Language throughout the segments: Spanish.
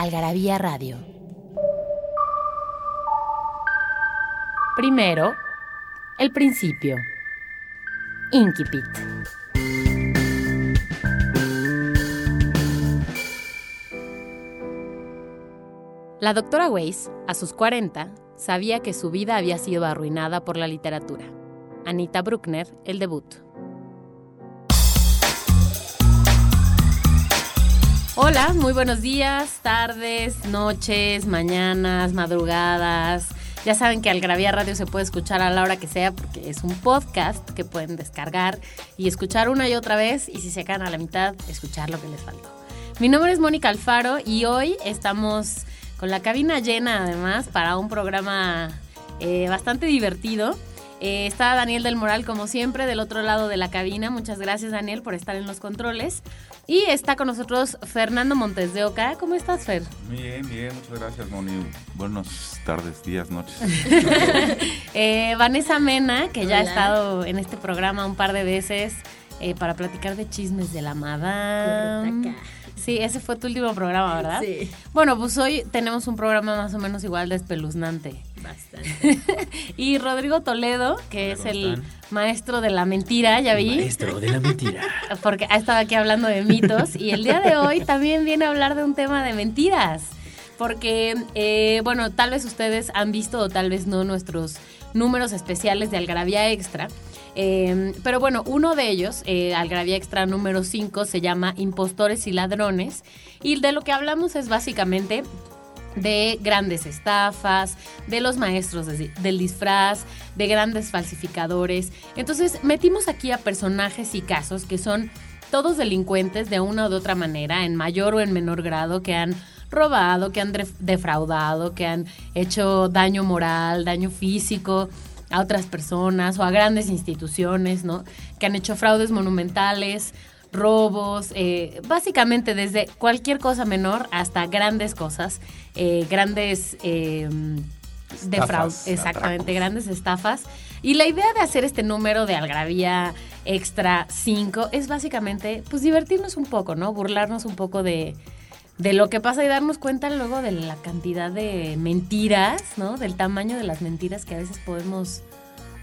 Algarabía Radio. Primero, el principio. Inquipit. La doctora Weiss, a sus 40, sabía que su vida había sido arruinada por la literatura. Anita Bruckner, el debut. Hola, muy buenos días, tardes, noches, mañanas, madrugadas. Ya saben que Algravía Radio se puede escuchar a la hora que sea porque es un podcast que pueden descargar y escuchar una y otra vez y si se quedan a la mitad, escuchar lo que les faltó. Mi nombre es Mónica Alfaro y hoy estamos con la cabina llena además para un programa eh, bastante divertido. Eh, está Daniel del Moral como siempre del otro lado de la cabina. Muchas gracias Daniel por estar en los controles. Y está con nosotros Fernando Montes de Oca. ¿Cómo estás, Fer? Bien, bien, muchas gracias, Moni. Buenas tardes, días, noches. eh, Vanessa Mena, que ya ha estado en este programa un par de veces eh, para platicar de chismes de la madame. Sí, ese fue tu último programa, ¿verdad? Sí. Bueno, pues hoy tenemos un programa más o menos igual de espeluznante. Bastante. y Rodrigo Toledo, que es el maestro de la mentira, ya vi. Maestro de la mentira. Porque ha estado aquí hablando de mitos y el día de hoy también viene a hablar de un tema de mentiras. Porque, eh, bueno, tal vez ustedes han visto o tal vez no nuestros números especiales de Algarabía Extra. Eh, pero bueno, uno de ellos, eh, Algarabía Extra número 5, se llama Impostores y Ladrones. Y de lo que hablamos es básicamente de grandes estafas, de los maestros de, del disfraz, de grandes falsificadores. Entonces metimos aquí a personajes y casos que son todos delincuentes de una u otra manera, en mayor o en menor grado, que han robado, que han defraudado, que han hecho daño moral, daño físico a otras personas o a grandes instituciones, ¿no? Que han hecho fraudes monumentales, robos, eh, básicamente desde cualquier cosa menor hasta grandes cosas, eh, grandes eh, defraudes, exactamente, grandes estafas. Y la idea de hacer este número de Algravía Extra 5 es básicamente, pues divertirnos un poco, ¿no? Burlarnos un poco de, de lo que pasa y darnos cuenta luego de la cantidad de mentiras, ¿no? Del tamaño de las mentiras que a veces podemos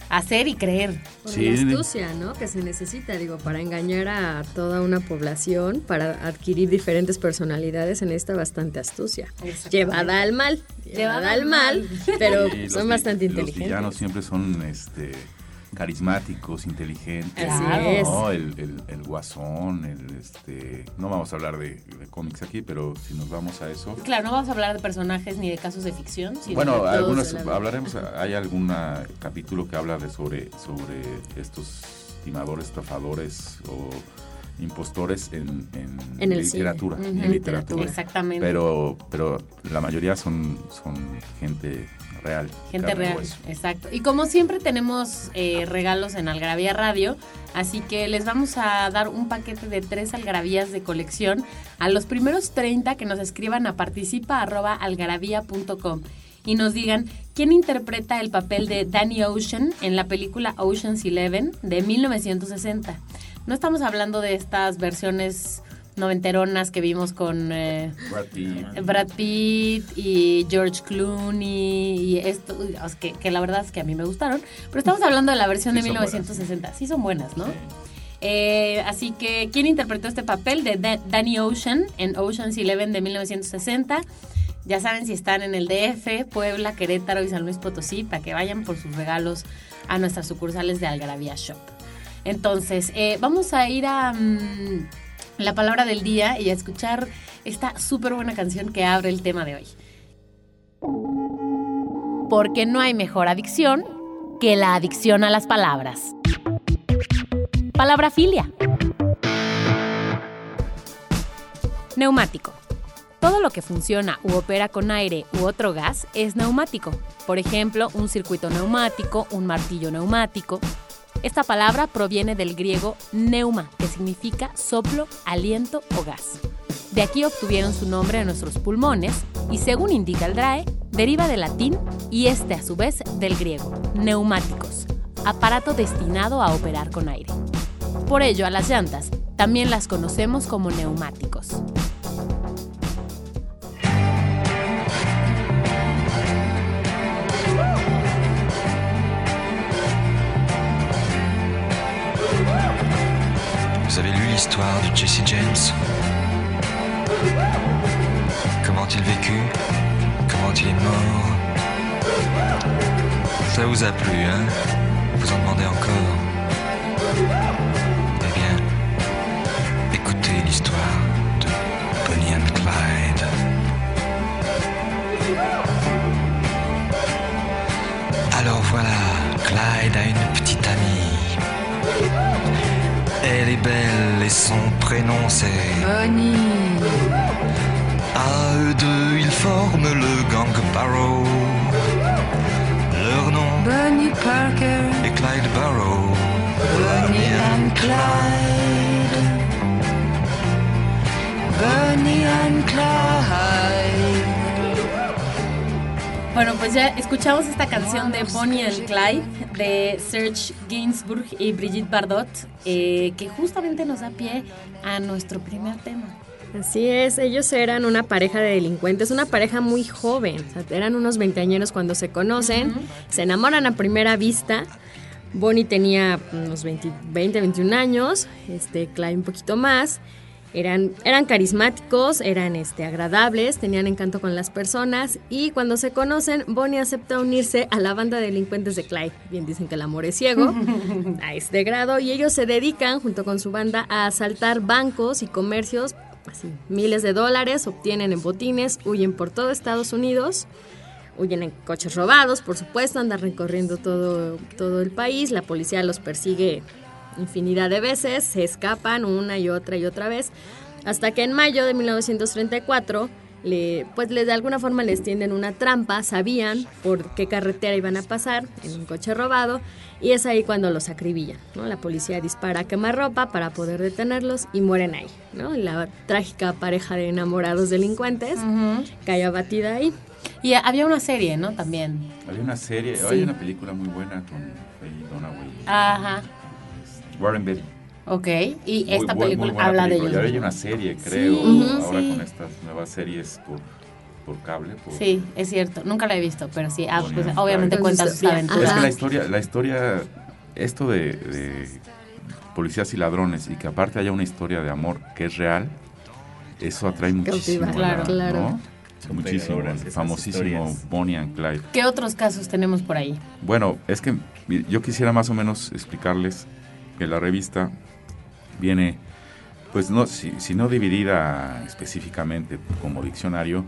hacer y creer. Por sí. la astucia, ¿no? Que se necesita, digo, para engañar a toda una población, para adquirir diferentes personalidades, en esta bastante astucia. Llevada al mal, llevada al mal, pero sí, son bastante inteligentes. Los villanos siempre son este carismáticos, inteligentes, ¿no? El, el, el, guasón, el este no vamos a hablar de, de, cómics aquí, pero si nos vamos a eso. Claro, no vamos a hablar de personajes ni de casos de ficción. Sino bueno, de algunos hablaremos, hay algún capítulo que habla de sobre, sobre estos timadores, estafadores o impostores en, en, literatura, en uh -huh. literatura. Exactamente. Pero, pero la mayoría son, son gente real. Gente real, exacto. Y como siempre tenemos eh, regalos en Algarabía Radio, así que les vamos a dar un paquete de tres algarabías de colección a los primeros 30 que nos escriban a participa.algarabía.com y nos digan quién interpreta el papel de Danny Ocean en la película Ocean's Eleven de 1960. No estamos hablando de estas versiones noventeronas que vimos con eh, Brad, Pitt. Brad, Pitt. y George Clooney y esto que, que, la verdad es que a mí me gustaron pero estamos hablando de la versión sí de 1960 buenas. sí son buenas no Sí. eh, así que quién interpretó este papel de Da- Danny Ocean en Ocean's Eleven de 1960 ya saben si están en el DF, Puebla, Querétaro y San Luis Potosí para que vayan por sus regalos a nuestras sucursales de Algarabía Shop. Entonces, eh, vamos a ir a mm, la palabra del día y a escuchar esta súper buena canción que abre el tema de hoy. Porque no hay mejor adicción que la adicción a las palabras. Palabra filia. Neumático. Todo lo que funciona u opera con aire u otro gas es neumático. Por ejemplo, un circuito neumático, un martillo neumático. Esta palabra proviene del griego neuma, que significa soplo, aliento o gas. De aquí obtuvieron su nombre nuestros pulmones y según indica el DRAE, deriva del latín y este a su vez del griego, neumáticos, aparato destinado a operar con aire. Por ello a las llantas también las conocemos como neumáticos. Vous avez lu l'histoire de Jesse James? Comment il vécut? Comment il est mort? Ça vous a plu, hein? Vous en demandez encore? Prénom c'est Bonnie. À eux deux, ils forment le gang Barrow. Leur nom Bonnie Parker. est Clyde Barrow. Bonnie and Clyde. Bonnie and Clyde. Bueno, pues ya escuchamos esta canción de Bonnie and Clyde de Serge Gainsbourg y Brigitte Bardot, eh, que justamente nos da pie a nuestro primer tema. Así es, ellos eran una pareja de delincuentes, una pareja muy joven, o sea, eran unos veinteañeros cuando se conocen, se enamoran a primera vista. Bonnie tenía unos 20, 20, 21 años, este, Clyde un poquito más. Eran, eran carismáticos, eran este, agradables, tenían encanto con las personas y cuando se conocen, Bonnie acepta unirse a la banda de delincuentes de Clyde. Bien dicen que el amor es ciego a este grado y ellos se dedican junto con su banda a asaltar bancos y comercios, así miles de dólares, obtienen en botines, huyen por todo Estados Unidos. Huyen en coches robados, por supuesto, andan recorriendo todo, todo el país, la policía los persigue infinidad de veces, se escapan una y otra y otra vez, hasta que en mayo de 1934, le, pues les de alguna forma les tienden una trampa, sabían por qué carretera iban a pasar en un coche robado, y es ahí cuando los acribillan, ¿no? La policía dispara a quemarropa para poder detenerlos y mueren ahí, ¿no? La trágica pareja de enamorados delincuentes cae abatida ahí. Y había una serie, ¿no? También. Había una serie, Sí. hay una película muy buena con Faye Dunaway. Ajá. Warren Beatty. Ok. Y Muy esta muy película buena habla de película. ellos. Y ahora hay una serie, creo, Ujú, ahora sí. con estas nuevas series por, por cable. Por, Sí, es cierto. Nunca la he visto, pero sí. ah, pues, obviamente and cuenta sus. Pero es aventuras. que la historia, la historia, esto de, de policías y ladrones y que aparte haya una historia de amor que es real, eso atrae muchísimo. Claro, ¿no? claro. Muchísimo. El famosísimo. Bonnie and Clyde. ¿Qué otros casos tenemos por ahí? Bueno, es que yo quisiera más o menos explicarles que la revista viene, pues no, si, si no dividida específicamente como diccionario,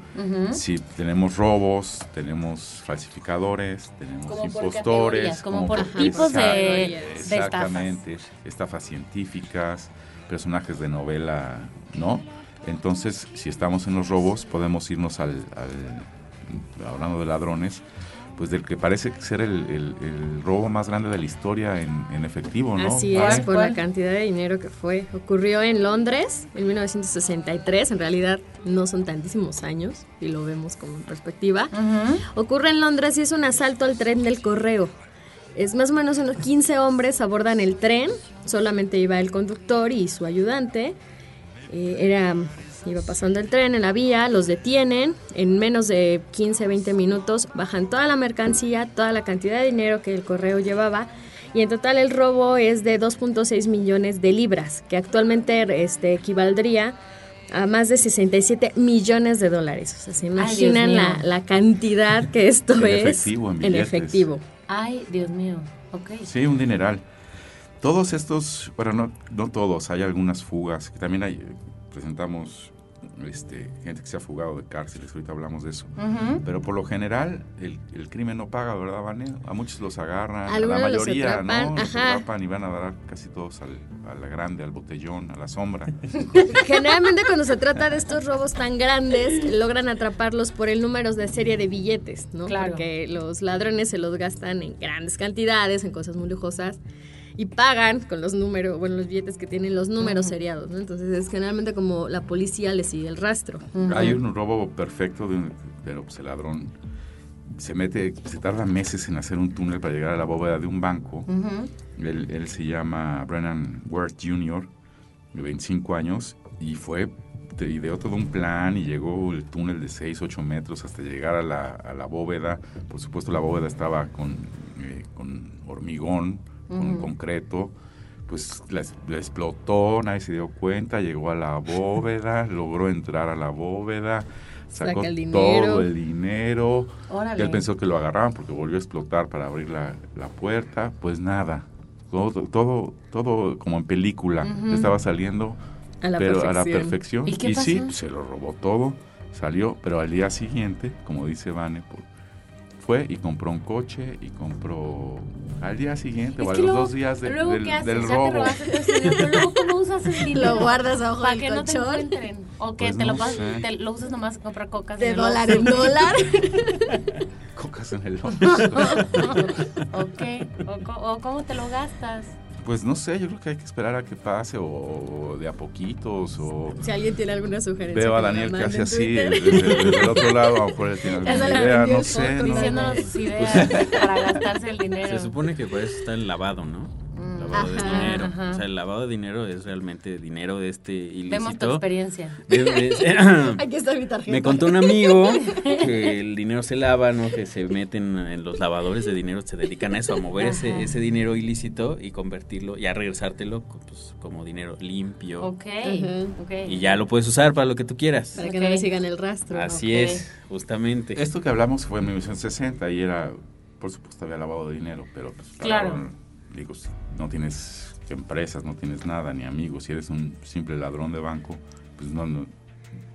si tenemos robos, tenemos falsificadores, tenemos Como impostores, como por por- tipos de, Exacto, de estafas. Exactamente, estafas científicas, personajes de novela, ¿no? Entonces, si estamos en los robos, podemos irnos al, al- hablando de ladrones, pues del que parece ser el, el- el robo más grande de la historia en, en efectivo, ¿no? Así ¿Vale? es, por ¿Cuál? la cantidad de dinero que fue. Ocurrió en Londres en 1963, en realidad no son tantísimos años, y lo vemos como en perspectiva. Ocurre en Londres y es un asalto al tren del correo. Es más o menos unos 15 hombres abordan el tren, solamente iba el conductor y su ayudante. Eh, era, iba pasando el tren en la vía, los detienen, en menos de 15, 20 minutos bajan toda la mercancía, toda la cantidad de dinero que el correo llevaba y en total el robo es de 2.6 millones de libras, que actualmente este, equivaldría a más de 67 millones de dólares. O sea, se imaginan la, la cantidad que esto En es efectivo, en en efectivo. Ay, Dios mío. Ok. Sí, un dineral. Todos estos, bueno, no, no todos, hay algunas fugas, que también hay, presentamos este, gente que se ha fugado de cárceles, ahorita hablamos de eso. Pero por lo general el, el crimen no paga, ¿verdad, Vane? A muchos los agarran, a la los mayoría, atrapan, ¿no? Los ajá. atrapan y van a dar casi todos al, a la grande, al botellón, a la sombra. Generalmente cuando se trata de estos robos tan grandes, logran atraparlos por el número de serie de billetes, ¿no? Claro. Porque los ladrones se los gastan en grandes cantidades, en cosas muy lujosas, y pagan con los números, bueno, los billetes que tienen los números seriados, ¿no? Entonces es generalmente como la policía le sigue el rastro. Hay un robo perfecto, de un- pero pues el ladrón se mete, se tarda meses en hacer un túnel para llegar a la bóveda de un banco. Ujú. Él, él se llama Brennan Worth Jr., de 25 años, y fue, te ideó todo un plan y llegó el túnel de 6, 8 metros hasta llegar a la, a la bóveda. Por supuesto, la bóveda estaba con, eh, con hormigón, con concreto. Pues la, explotó, nadie se dio cuenta, llegó a la bóveda, logró entrar a la bóveda, sacó Saca el dinero. todo el dinero. Órale. Y él pensó que lo agarraban porque volvió a explotar para abrir la, la puerta. Pues nada, todo, todo, todo como en película. Estaba saliendo, A la pero a la perfección. perfección. ¿Y sí, se lo robó todo, salió, pero al día siguiente, como dice Vane, pues, fue y compró un coche y compró al día siguiente Es o a los luego- dos días de- luego, del, ¿qué haces? del Ya te robo. pero luego ¿cómo usas el dinero? Lo guardas abajo para que no te colchón. encuentren. O que Pues te, lo no pas- sé. te lo usas nomás a comprar cocas. De en el dólar en dólar. Cocas en el ¿O qué? ¿O, o cómo te lo gastas? Pues no sé, yo creo que hay que esperar a que pase o, o de a poquitos o... si alguien tiene alguna sugerencia. Veo a Daniel que mande hace en así, desde, desde el otro lado, a lo mejor él tiene Ya alguna le idea, no sé, foco, no. Diciéndonos sus ideas para gastarse el dinero. Se supone que para eso está el lavado, ¿no? Lavado de dinero. ajá. O sea, el lavado de dinero es realmente dinero de este ilícito. Vemos tu experiencia. De- de- Aquí está mi tarjeta. Me contó un amigo que el dinero se lava, ¿no? Que se meten en los lavadores de dinero, se dedican a eso, a mover ese, ese dinero ilícito y convertirlo y a regresártelo pues, como dinero limpio. Ok. Y ya lo puedes usar para lo que tú quieras. Para que no le sigan el rastro. Así es, justamente. Esto que hablamos fue en 1960 y era, por supuesto, había lavado de dinero, pero pues, Claro. Digo, si no tienes empresas, no tienes nada, ni amigos, si eres un simple ladrón de banco, pues no, no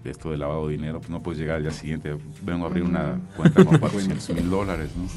esto de lavado de dinero, pues no puedes llegar al día siguiente, vengo a abrir una cuenta con 400 mil dólares, ¿no?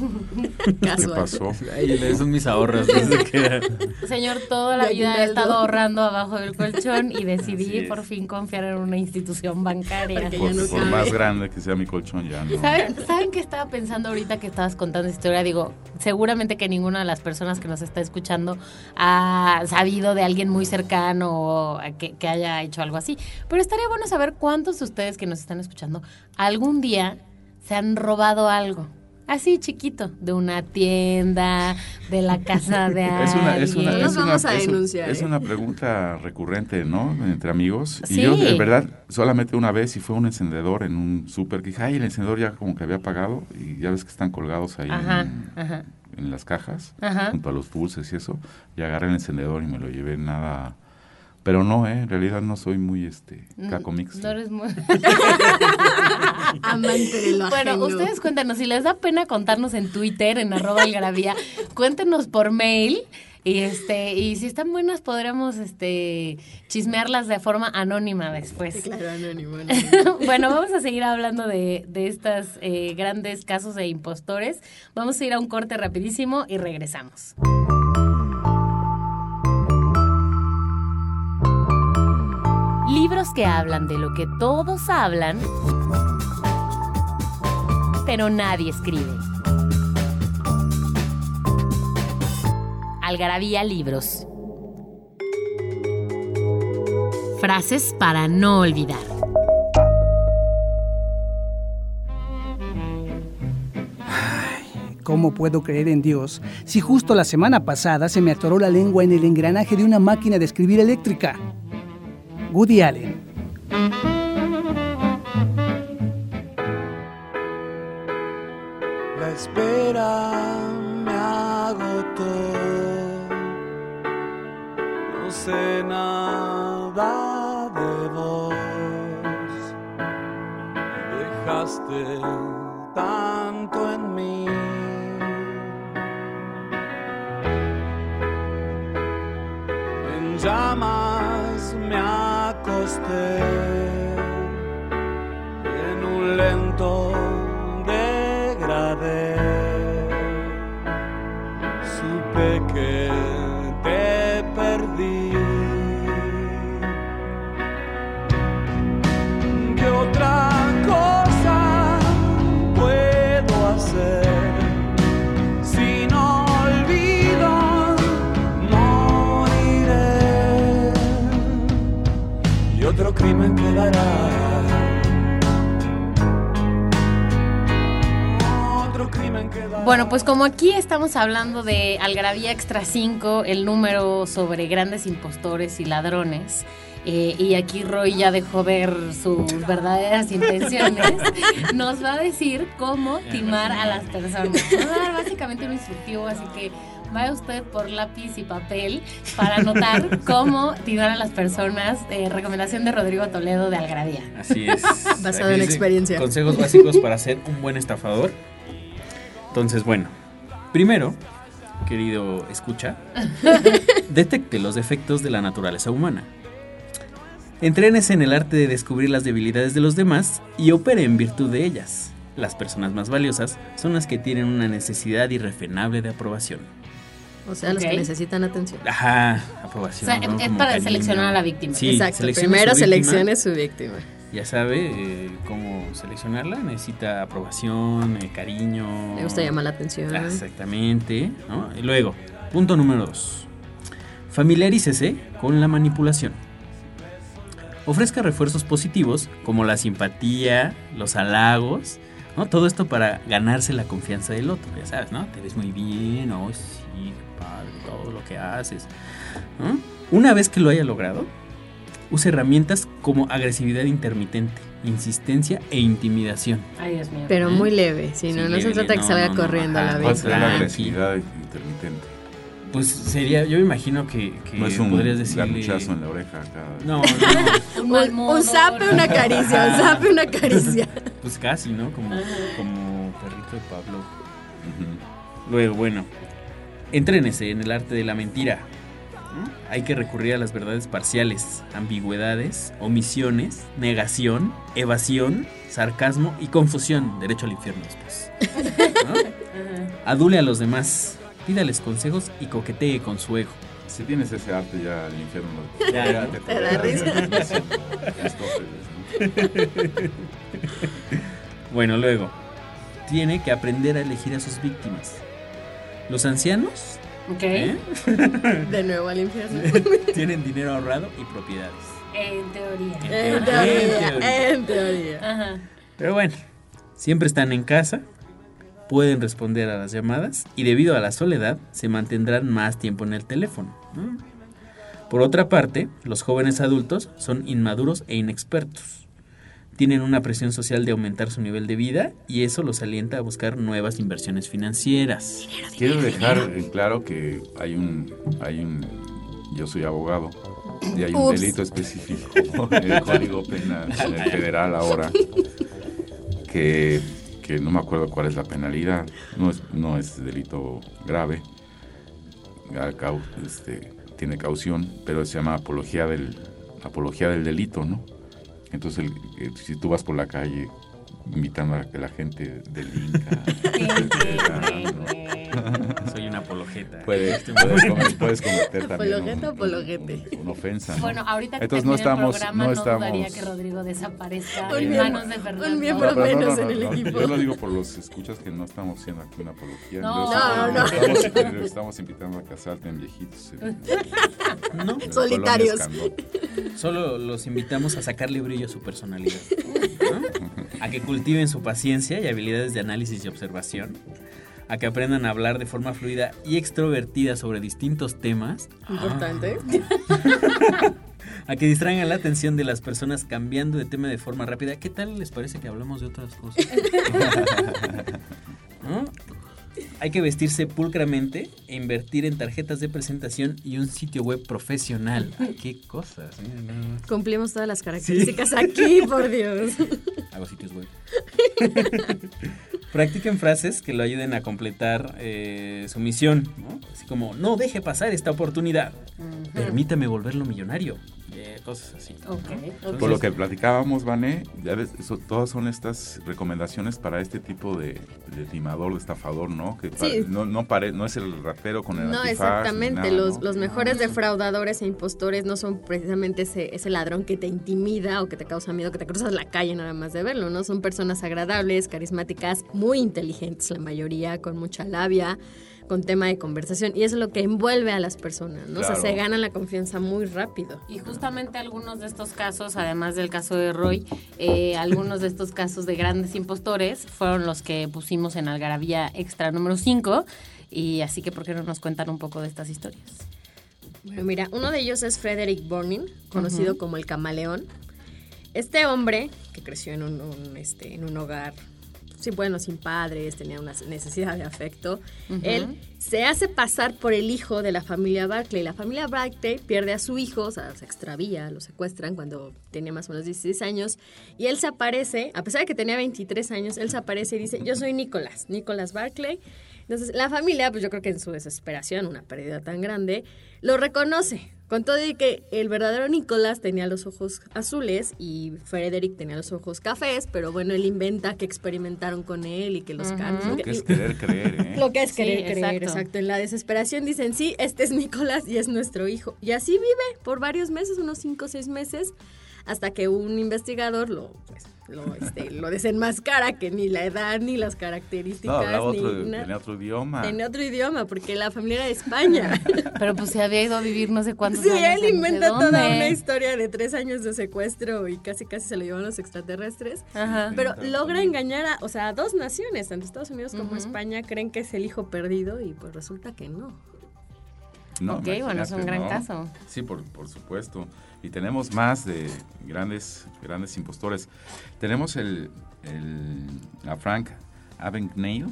¿Qué pasó? Ay, esos son mis ahorros desde que... Señor, toda la vida he estado ahorrando abajo del colchón y decidí por fin confiar en una institución bancaria. Por, no más grande que sea mi colchón, ya no. ¿Saben, ¿Saben qué estaba pensando ahorita que estabas contando esta historia? Digo, seguramente que ninguna de las personas que nos está escuchando ha sabido de alguien muy cercano que, que haya hecho algo así. Pero estaría bueno saber cuántos de ustedes que nos están escuchando algún día se han robado algo. Así chiquito, de una tienda, de la casa de alguien. Es una, es una, No es nos una- vamos a es un- denunciar, es ¿eh? una pregunta recurrente, ¿no? Entre amigos. Sí. Y yo, de verdad, solamente una vez y fue un encendedor en un súper que dije, ay, el encendedor ya como que había apagado y ya ves que están colgados ahí Ajá, en, ajá. en las cajas, Ajá. junto a los dulces y eso. Y agarré el encendedor y me lo llevé nada. Pero no, ¿eh? En realidad no soy muy, este, cacomix. No eres muy... Amante de lo Bueno, ajeno. ustedes cuéntanos, si les da pena contarnos en Twitter, en arroba algarabía, cuéntenos por mail. Y este, y si están buenas, podremos este chismearlas de forma anónima después. Claro, anónimo. anónimo. bueno, vamos a seguir hablando de, de estos grandes casos de impostores. Vamos a ir a un corte rapidísimo y regresamos. Que hablan de lo que todos hablan, pero nadie escribe. Algarabía Libros. Frases para no olvidar. ¿Cómo puedo creer en Dios si justo la semana pasada se me atoró la lengua en el engranaje de una máquina de escribir eléctrica? Woody Allen. Espera me agotó. No sé nada de vos. Dejaste tanto en mí. En llamas me acosté. Bueno, pues como aquí estamos hablando de Algravía Extra 5, el número sobre grandes impostores y ladrones, eh, y aquí Roy ya dejó ver sus verdaderas intenciones, nos va a decir cómo timar a las personas. Nos va a dar básicamente un instructivo, así que vaya usted por lápiz y papel para anotar cómo timar a las personas. Eh, recomendación de Rodrigo Toledo de Algravía. Así es. Basado en experiencia. Consejos básicos para ser un buen estafador. Entonces, bueno, primero, querido escucha, detecte los defectos de la naturaleza humana. Entrénese en el arte de descubrir las debilidades de los demás y opere en virtud de ellas. Las personas más valiosas son las que tienen una necesidad irrefrenable de aprobación. O sea, los Ok. que necesitan atención. Ajá, O aprobación. sea, ¿no? es para cariño. seleccionar a la víctima. Sí, Exacto. seleccione Primero su víctima. seleccione su víctima. Ya sabe eh, cómo seleccionarla. Necesita aprobación, eh, cariño. Le gusta llamar la atención. Exactamente. ¿no? Y luego, punto número dos. Familiarícese con la manipulación. Ofrezca refuerzos positivos como la simpatía, los halagos, ¿no? Todo esto para ganarse la confianza del otro, ya sabes, ¿no? Te ves muy bien, oh sí, padre, todo lo que haces. ¿no? Una vez que lo haya logrado, use herramientas como agresividad intermitente, insistencia e intimidación. Ay, Dios mío. Pero muy leve, si no, Sí, no se trata que no, salga no, no, corriendo a la ¿Cuál vez. será la agresividad intermitente? Pues sería, yo me imagino que, que No es un podrías decirle... en la oreja acá. No, no, Un Un, zape, una caricia, un zape, una caricia. pues casi, ¿no? Como, como perrito de Pablo. Luego, bueno, entrénese en el arte de la mentira. ¿No? Hay que recurrir a las verdades parciales, ambigüedades, omisiones, negación, evasión, sarcasmo y confusión. Derecho al infierno después. ¿no? Adule a los demás, pídales consejos y coquetee con su ego. Si tienes ese arte ya el infierno Ya, te, te da risa. Bueno, luego, tiene que aprender a elegir a sus víctimas. Los ancianos Ok. ¿eh? De nuevo al infierno. tienen dinero ahorrado y propiedades. En teoría. En En teoría, teoría. en teoría. Ajá. Pero bueno, siempre están en casa, pueden responder a las llamadas y debido a la soledad se mantendrán más tiempo en el teléfono. ¿no? Por otra parte, los jóvenes adultos son inmaduros e inexpertos. Tienen una presión social de aumentar su nivel de vida y eso los alienta a buscar nuevas inversiones financieras. Quiero dejar en claro que hay un, hay un, yo soy abogado y hay un Ups. delito específico en el Código Penal en el federal ahora que, que no me acuerdo cuál es la penalidad, no es, no es delito grave, este, tiene caución, pero se llama apología del, apología del delito, ¿no? Entonces, el- si tú vas por la calle invitando a que la gente delinca, etcétera, ¿no? Apologeta. Puedes, puedes, cometer, puedes cometer también Apologeta, un- apologete. un- una ofensa. ¿no? Bueno, ahorita que Entonces no estamos, el programa, no no, estamos. dudaría que Rodrigo desaparezca Un en miembro- manos de Fernando. un miembro pero menos en el equipo. Yo lo digo por los escuchas que no estamos haciendo aquí una apología. No, no, no. Estamos, estamos invitando a que asalten viejitos. en- No, Solitarios. Solo los invitamos a sacarle brillo a su personalidad. ¿no? A que cultiven su paciencia y habilidades de análisis y observación. A que aprendan a hablar de forma fluida y extrovertida sobre distintos temas. Importante. A que distraigan la atención de las personas cambiando de tema de forma rápida. ¿Qué tal les parece que hablamos de otras cosas? ¿No? Hay que vestirse pulcramente e invertir en tarjetas de presentación y un sitio web profesional. Ay, qué cosas. más. Cumplimos todas las características aquí, por Dios. Hago sitios web. Practiquen frases que lo ayuden a completar eh, su misión, ¿no? Así como, no deje pasar esta oportunidad. Permítame volverlo millonario. Eh, cosas así. ¿no? Ok, ok. Por lo que platicábamos, Vané, ya ves, eso, todas son estas recomendaciones para este tipo de, de timador, de estafador, ¿no? Que Sí. no, no, pare- no es el ratero con el No, antifaz, exactamente. nada, los, ¿no? los mejores defraudadores e impostores no son precisamente ese, ese ladrón que te intimida o que te causa miedo, que te cruzas la calle nada más de verlo, ¿no? Son personas agradables, carismáticas, muy inteligentes la mayoría, con mucha labia, con tema de conversación. Y eso es lo que envuelve a las personas, ¿no? O sea, se ganan la confianza muy rápido. Y justamente algunos de estos casos, además del caso de Roy, eh, algunos de estos casos de grandes impostores fueron los que pusimos en Algarabía Extra número 5. Y así que, ¿por qué no nos cuentan un poco de estas historias? Bueno, mira, uno de ellos es Frederick Burning, conocido como el camaleón. Este hombre, que creció en un, un, este, en un hogar, sí, bueno, sin padres, tenía una necesidad de afecto, él se hace pasar por el hijo de la familia Barclay. La familia Barclay pierde a su hijo, o sea, se extravía, lo secuestran cuando tenía más o menos 16 años, y él se aparece, a pesar de que tenía 23 años, él se aparece y dice, yo soy Nicolás, Nicolás Barclay. Entonces, la familia, pues yo creo que en su desesperación, una pérdida tan grande, lo reconoce. Con todo y que el verdadero Nicolás tenía los ojos azules y Frederick tenía los ojos cafés, pero bueno, él inventa que experimentaron con él y que los cambios. Lo que es querer creer, ¿eh? Lo que es Sí, querer creer, exacto. exacto. En la desesperación dicen, sí, este es Nicolás y es nuestro hijo. Y así vive por varios meses, unos cinco o seis meses, hasta que un investigador lo, pues, lo, este, lo desenmascara, que ni la edad, ni las No, características, hablaba ni otro, na- tenía otro idioma. en otro idioma, porque la familia era de España. Pero pues se había ido a vivir no sé cuántos Sí, años. él no sé inventa toda una historia de tres años de secuestro y casi casi se lo llevan los extraterrestres. Ajá. Pero logra engañar a, o sea, a dos naciones, tanto Estados Unidos como. España, creen que es el hijo perdido y pues resulta que no. No, Ok, bueno, es un gran ¿no? caso. Sí, por, por supuesto. Y tenemos más de grandes, grandes impostores. Tenemos el, el a Frank Abagnale.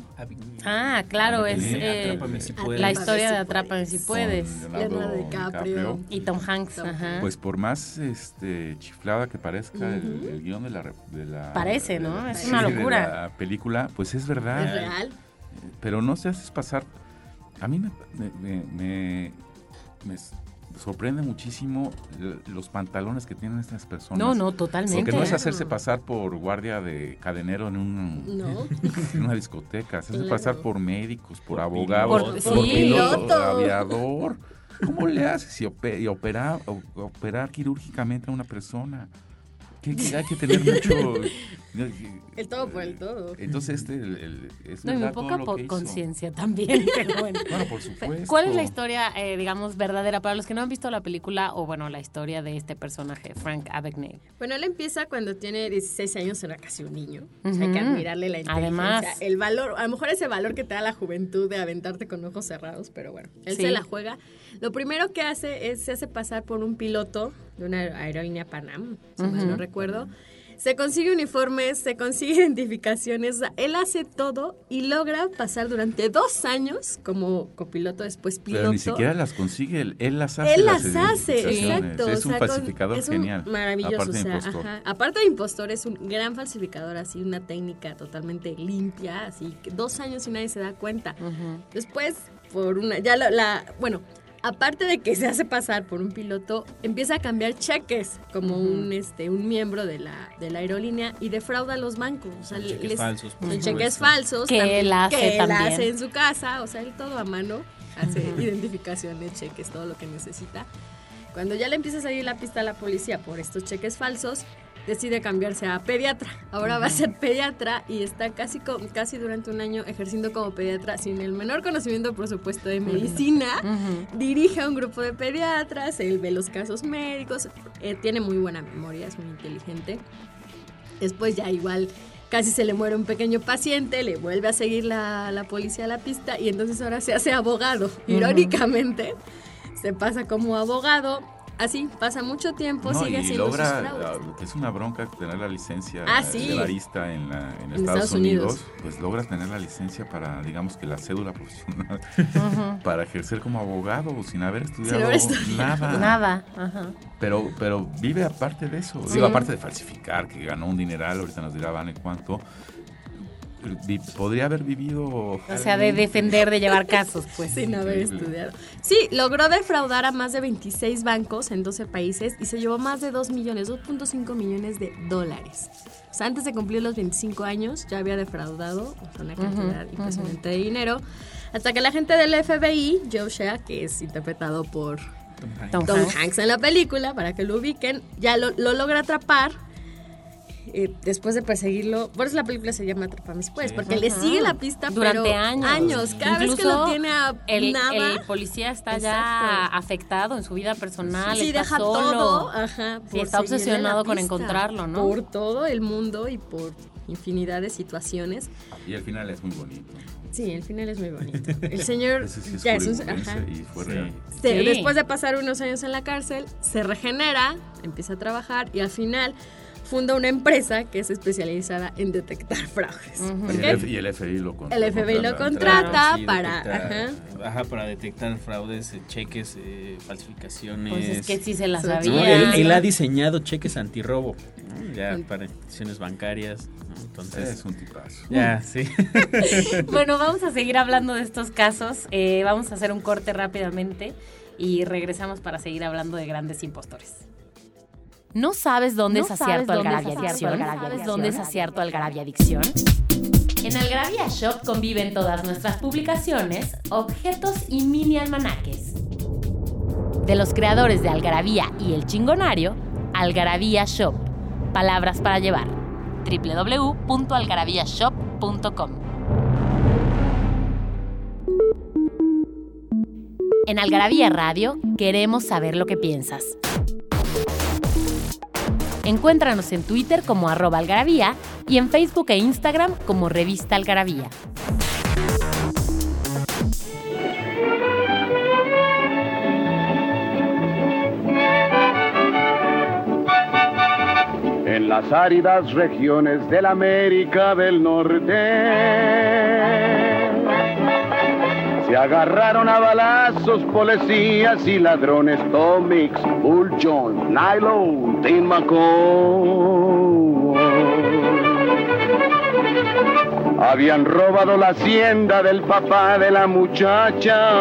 Ah, claro, es eh, si la puedes. la historia de Atrápame si puedes. Leonardo DiCaprio. Y Tom Hanks, Tom ajá. Pues por más este chiflada que parezca el, el guion de la, re- de la- Parece, de ¿no? la- Es sí, una de locura. la película, pues es verdad. Es real. Pero no se haces pasar. A mí me, me- me- sorprende muchísimo los pantalones que tienen estas personas. No, no, totalmente. Porque no es Claro. hacerse pasar por guardia de cadenero en, un, No. en una discoteca, hacerse Claro. pasar por médicos, por, Por abogados, piloto. por, Sí. piloto, Piloto. aviador. ¿Cómo le haces y, ope- y operar, o- operar quirúrgicamente a una persona? Que, que hay que tener mucho... El todo por el todo. Entonces, este el- el- es No, y muy poca po- conciencia también, pero bueno. Bueno, por supuesto. ¿Cuál es la historia, eh, digamos, verdadera para los que no han visto la película o, bueno, la historia de este personaje, Frank Abagnale? Bueno, él empieza cuando tiene 16 años, era casi un niño. O sea, hay que admirarle la inteligencia. Además. El valor, a lo mejor ese valor que te da la juventud de aventarte con ojos cerrados, pero bueno, él Sí. se la juega. Lo primero que hace es se hace pasar por un piloto de una aerolínea Panam, si mal no recuerdo. Se consigue uniformes, se consigue identificaciones, o él hace todo y logra pasar durante dos años como copiloto, después piloto. Pero ni siquiera las consigue, él, él las hace. Él las hace, exacto. Es o un sea, es un genial. Maravilloso, aparte de o sea, impostor. ajá. Aparte de impostor, es un gran falsificador, así, una técnica totalmente limpia, así, que dos años y nadie se da cuenta. Después, por una, ya la, la- bueno, aparte de que se hace pasar por un piloto, empieza a cambiar cheques como un, este, un miembro de la, de la aerolínea y defrauda a los bancos. O sea, Cheques les- falsos, por son cheques falsos. Que también- él hace que él también. hace en su casa, o sea, él todo a mano, hace identificaciones, cheques, todo lo que necesita. Cuando ya le empieza a salir la pista a la policía por estos cheques falsos, decide cambiarse a pediatra. Ahora va a ser pediatra y está casi, casi durante un año ejerciendo como pediatra sin el menor conocimiento, por supuesto, de medicina. Dirige a un grupo de pediatras, él ve los casos médicos, eh, tiene muy buena memoria, es muy inteligente. Después ya igual casi se le muere un pequeño paciente, le vuelve a seguir la, la policía a la pista y entonces ahora se hace abogado. Irónicamente, se pasa como abogado. Así, pasa mucho tiempo, No, sigue y haciendo sus logra, fraudes. ah, que es una bronca tener la licencia Ah, sí. de barista en, la- en En Estados, Estados Unidos, Unidos. pues logra tener la licencia para, digamos que la cédula profesional, para ejercer como abogado sin haber estudiado, haber estudiado. nada. Nada. Ajá. Pero, pero vive aparte de eso, digo, aparte de falsificar, que ganó un dineral, ahorita nos dirá Vane cuánto, podría haber vivido... O sea, de defender, de llevar casos, pues. Sin haber estudiado. Sí, logró defraudar a más de 26 bancos en 12 países y se llevó más de 2 millones, 2.5 millones de dólares. O sea, antes de cumplir los 25 años ya había defraudado o sea, una cantidad impresionante de dinero. Hasta que la gente del FBI, Joe Shea, que es interpretado por Tom Tom Hanks. Hanks en la película, para que lo ubiquen, ya lo, lo logra atrapar. Eh, después de perseguirlo, por eso la película se llama Atrapame si puedes, porque le sigue la pista Durante pero años. años. Cada vez que Incluso lo tiene a El, nada, el policía está ya Exacto. afectado en su vida personal, sí, está deja solo. todo, ajá, Sí, está obsesionado con encontrarlo, ¿no? Por todo el mundo y por infinidad de situaciones. Y al final es muy bonito. Sí, el final es muy bonito. El señor sí es ya es un- ajá. y fue Sí. real. Sí. Después de pasar unos años en la cárcel, se regenera, empieza a trabajar y al final funda una empresa que es especializada en detectar fraudes. Y el, F- y el FBI lo con- El FBI lo contrata. contrata. Sí, para- detectar- ajá, para detectar fraudes, eh, cheques, eh, falsificaciones. Pues es que sí se la Sí. ¿no? sabía. Él, él ha diseñado cheques antirrobo, ¿no? ya para instituciones bancarias. Entonces, Es un tipazo. ya, sí. Bueno, vamos a seguir hablando de estos casos. Eh, vamos a hacer un corte rápidamente y regresamos para seguir hablando de grandes impostores. ¿No sabes dónde ¿No es acierto Algarabia Adicción? ¿Sabes dónde es acierto Algarabia Adicción? En Algarabia Shop conviven todas nuestras publicaciones, objetos y mini almanaques. De los creadores de Algarabía y El Chingonario, Algarabía Shop. Palabras para llevar. www.algarabíashop.com En Algarabía Radio queremos saber lo que piensas. Encuéntranos en Twitter como arroba algarabía y en Facebook e Instagram como revista algarabía. En las áridas regiones de la América del Norte se agarraron a balazos policías y ladrones Tomix, Bull John, Nylon, Tim. Habían robado la hacienda del papá de la muchacha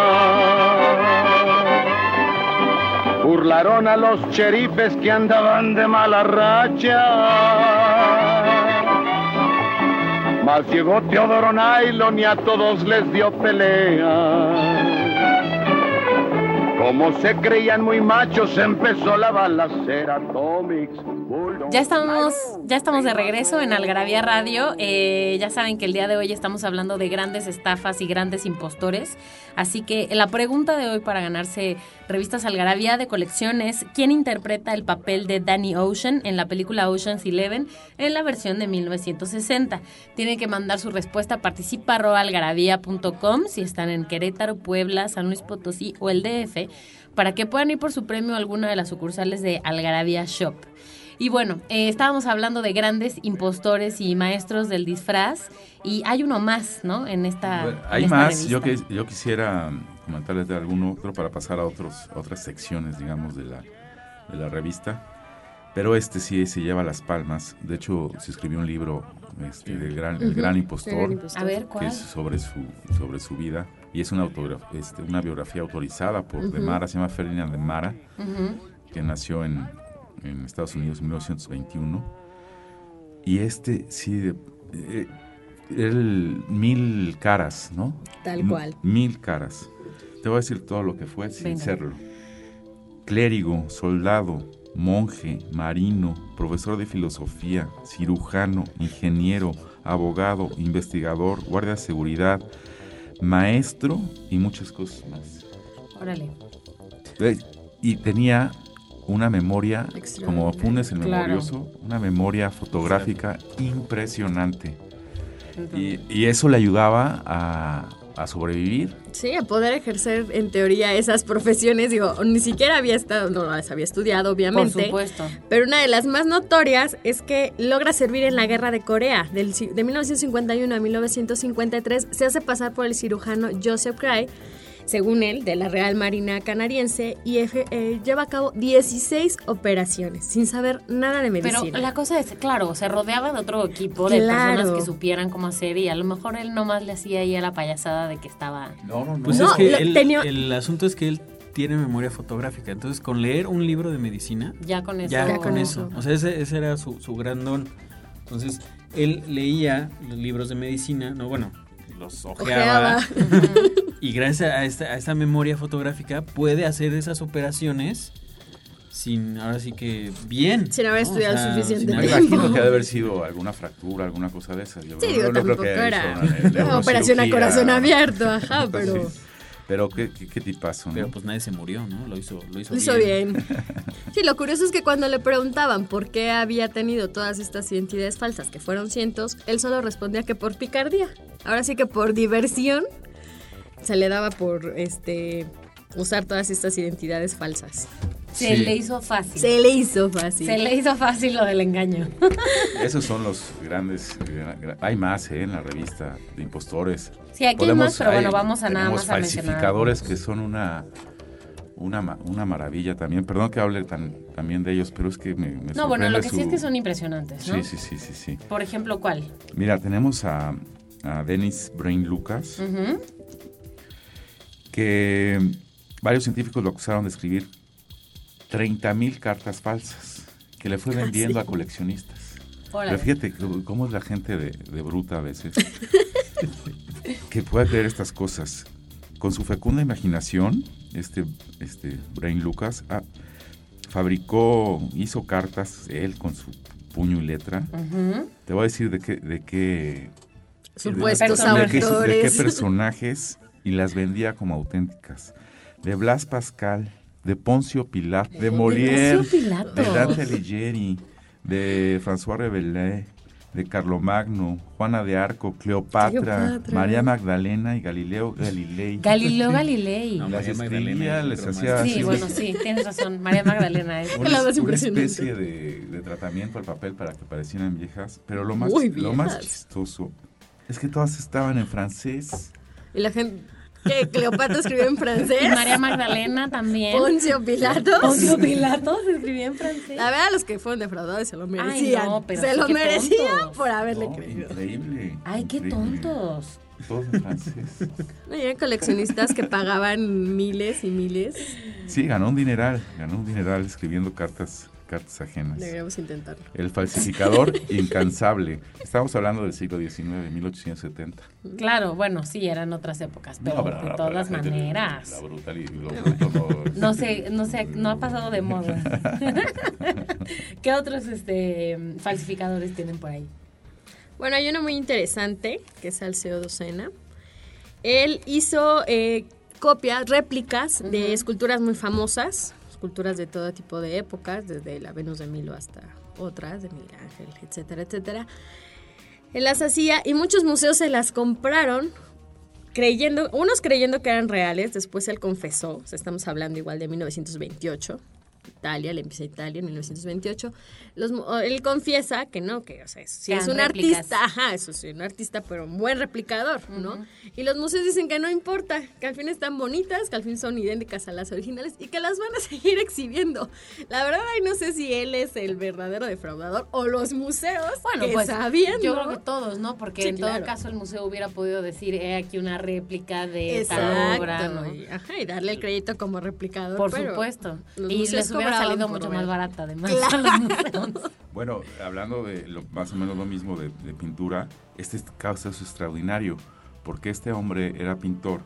burlaron a los cherifes que andaban de mala racha. Mas llegó Teodoro Nylon y a todos les dio pelea. Como se creían muy machos, empezó la balacera. Bulldog, Ya estamos, ya estamos de regreso en Algarabía Radio. Eh, ya saben que el día de hoy estamos hablando de grandes estafas y grandes impostores. Así que la pregunta de hoy para ganarse revistas Algarabía de colección es ¿quién interpreta el papel de Danny Ocean en la película Ocean's Eleven en la versión de 1960? Tienen que mandar su respuesta a participa.algarabía.com si están en Querétaro, Puebla, San Luis Potosí o el DF para que puedan ir por su premio a alguna de las sucursales de Algarabía Shop. Y bueno, eh, estábamos hablando de grandes impostores y maestros del disfraz y hay uno más, ¿no? En esta. Bueno, en hay esta más, yo, que, revista. yo quisiera comentarles de algún otro para pasar a otros, otras secciones, digamos, de la, de la revista. Pero este sí se lleva las palmas. De hecho, se escribió un libro, este, del gran, El Ujú, Gran El Impostor, Gran Impostor. A ver, que ¿cuál? es sobre su, sobre su vida. Y es una, este, una biografía autorizada por De Ujú. Mara, se llama Ferdinand De Mara, Ujú. que nació en, en Estados Unidos en 1921. Y este, sí, de- eh, él, mil caras, ¿no? Tal M- cual. Mil caras. Te voy a decir todo lo que fue sin Venga. serlo. Clérigo, soldado, monje, marino, profesor de filosofía, cirujano, ingeniero, abogado, investigador, guardia de seguridad, maestro y muchas cosas más. Órale. Y tenía una memoria, como. Funes el Claro. memorioso, una memoria fotográfica impresionante. Y, y eso le ayudaba a, a sobrevivir. Sí, a poder ejercer en teoría esas profesiones, digo, ni siquiera había estado, no las había estudiado, Por obviamente. supuesto. Pero una de las más notorias es que logra servir en la guerra de Corea. Del, de 1951 a 1953 se hace pasar por el cirujano Joseph Cray, según él, de la Real Marina Canadiense, y eh, lleva a cabo 16 operaciones sin saber nada de Pero medicina. la cosa es, claro, se rodeaba de otro equipo de Claro. personas que supieran cómo hacer y a lo mejor él nomás le hacía ahí a la payasada de que estaba... No, no, no. Pues No, es que lo- él- tenía- el asunto es que él tiene memoria fotográfica. Entonces, con leer un libro de medicina, Ya con eso. ya, Ya con con eso. eso. O sea, ese, ese era su, su gran don. Entonces, él leía los libros de medicina, no, bueno, los ojeaba. Ojeaba. Y gracias a esta, a esta memoria fotográfica puede hacer esas operaciones sin, ahora sí que bien. Sin haber ¿no? estudiado suficiente sin Me imagino que ha de haber sido alguna fractura, alguna cosa de esas. Yo Sí, no- digo, no creo tampoco que haya era hecho una- una operación a corazón abierto, ajá, pero Sí. Pero qué, qué, qué tipazo, ¿no? Pero pues nadie se murió, ¿no? Lo hizo, lo hizo, lo hizo bien. Sí, lo curioso es que cuando le preguntaban por qué había tenido todas estas identidades falsas, que fueron cientos, él solo respondía que por picardía. Ahora sí que por diversión se le daba por este usar todas estas identidades falsas. Se Sí. le hizo fácil. Se le hizo fácil. Se le hizo fácil lo del engaño. Esos son los grandes. gra- gra- Hay más ¿eh? en la revista de impostores. Sí, aquí hay más, pero hay- bueno, vamos a nada más a mencionar falsificadores que son una. Una, una maravilla también. Perdón que hable tan, también de ellos, pero es que me, me No, bueno, lo que sí es que son impresionantes, ¿no? Sí, sí, sí, sí, sí. Por ejemplo, ¿cuál? Mira, tenemos a, a Dennis Brain Lucas, que varios científicos lo acusaron de escribir 30.000 cartas falsas que le fue vendiendo a coleccionistas. Órale. Pero fíjate cómo es la gente de, de bruta a veces. que puede creer estas cosas. Con su fecunda imaginación, este, este Brain Lucas ah, fabricó, hizo cartas, él con su puño y letra. Te voy a decir de qué, de qué Supuestos de, de qué, de qué personajes y las vendía como auténticas. De Blas Pascal, de Poncio Pilato, de Molière, Poncio Pilato. de Dante Alighieri, de François Rabelais, de Carlomagno, Juana de Arco, Cleopatra, Cleopatra. María Magdalena y Galileo Galilei. Galileo Galilei. No, las María Magdalena escribía, es les hacía. Sí, así bueno, sí, tienes razón. María Magdalena es. una, una especie de, de tratamiento al papel para que parecieran viejas, pero lo más, lo más chistoso es que todas estaban en francés. Y la gente que Cleopatra escribió en francés. Y María Magdalena también. Poncio Pilatos. Poncio Pilato se escribía en francés. La verdad, los que fueron defraudados se lo Ay, merecían. no, pero se lo merecían tontos. por haberle No, creído. Increíble. Ay, qué increíble. tontos. Todos en francés. No, eran coleccionistas que pagaban miles y miles. Sí, ganó un dineral, ganó un dineral escribiendo cartas, cartas ajenas. Deberíamos intentarlo. El falsificador incansable. Estamos hablando del siglo XIX, 1870. Claro, bueno, sí, eran otras épocas, pero, No, pero de no, pero la todas maneras. La brutal y lo bruto no- No sé, no sé, no ha pasado de moda. ¿Qué otros este falsificadores tienen por ahí? Bueno, hay uno muy interesante, que es Alceo Docena. Él hizo eh, copias, réplicas de esculturas muy famosas, esculturas de todo tipo de épocas, desde la Venus de Milo hasta otras, de Miguel Ángel, etcétera, etcétera. Él las hacía y muchos museos se las compraron creyendo, unos creyendo que eran reales, después él confesó, o sea, estamos hablando igual de 1928, Italia, le empieza Italia en 1928, los, mu- él confiesa que no, que o sea, es un réplicas. artista, ajá, eso sí, un artista, pero un buen replicador, ¿no? Y los museos dicen que no importa, que al fin están bonitas, que al fin son idénticas a las originales y que las van a seguir exhibiendo. La verdad, ahí no sé si él es el verdadero defraudador o los museos Bueno, que pues sabían, yo creo que todos, ¿no? Porque Sí, en todo claro. caso el museo hubiera podido decir, he aquí una réplica de tal Exacto, obra, ¿no? y, ajá, y darle el crédito como replicador. Por pero supuesto. los Y museos hubiera salido mucho ver. más barata, además. museos. Bueno, hablando de lo- más o menos lo mismo de, de pintura, este caso es extraordinario, porque este hombre era pintor,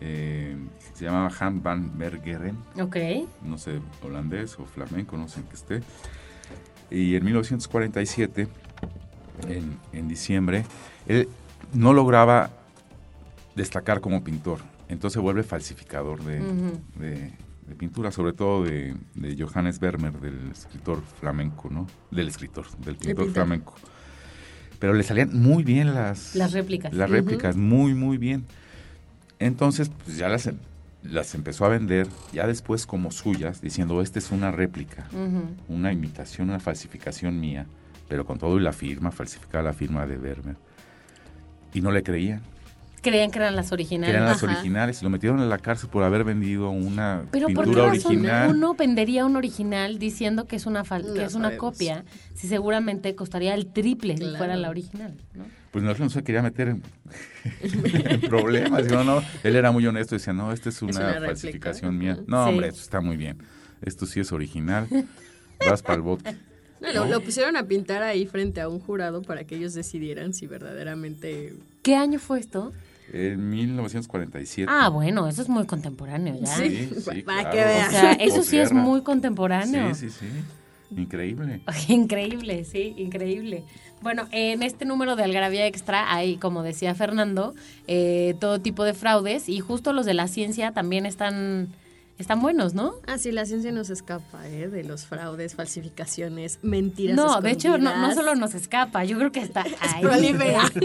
eh, se llamaba Han van Bergeren, ok. no sé, holandés o flamenco, no sé en qué esté. Y en 1947, en, en diciembre, él no lograba destacar como pintor, entonces vuelve falsificador de- de pintura, sobre todo de, de Johannes Vermeer, del escritor flamenco, ¿no? Del escritor, del pintor pintor. flamenco. Pero le salían muy bien las, Las réplicas. Las réplicas, muy, muy bien. Entonces, pues ya las, las empezó a vender, ya después como suyas, diciendo, esta es una réplica, una imitación, una falsificación mía, pero con todo y la firma, falsificada la firma de Vermeer. Y no le creían, Creían que eran las que originales. eran las Ajá. originales, y lo metieron en la cárcel por haber vendido una Pero ¿por qué pintura razón original. uno vendería un original diciendo que es una fal- que No es una sabemos. copia si seguramente costaría el triple si Claro. fuera la original, ¿no? Pues no, no se quería meter en, en problemas. Digo, no, él era muy honesto, decía, no, esta es una, una réplica. falsificación mía. No, Sí. hombre, esto está muy bien. Esto sí es original. Vas para el bote. No, lo pusieron a pintar ahí frente a un jurado para que ellos decidieran si verdaderamente... ¿Qué año fue esto? En 1947. Ah, bueno, eso es muy contemporáneo ya. Sí, sí, Para claro. que veas. O sea, eso sí es muy contemporáneo. Sí, sí, sí. Increíble. Increíble, sí, increíble. Bueno, en este número de Algarabía Extra hay, como decía Fernando, eh, todo tipo de fraudes y justo los de la ciencia también están, están buenos, ¿no? Ah, sí, la ciencia nos escapa, ¿eh? De los fraudes, falsificaciones, mentiras. No, de hecho, no, no solo nos escapa, yo creo que está ahí.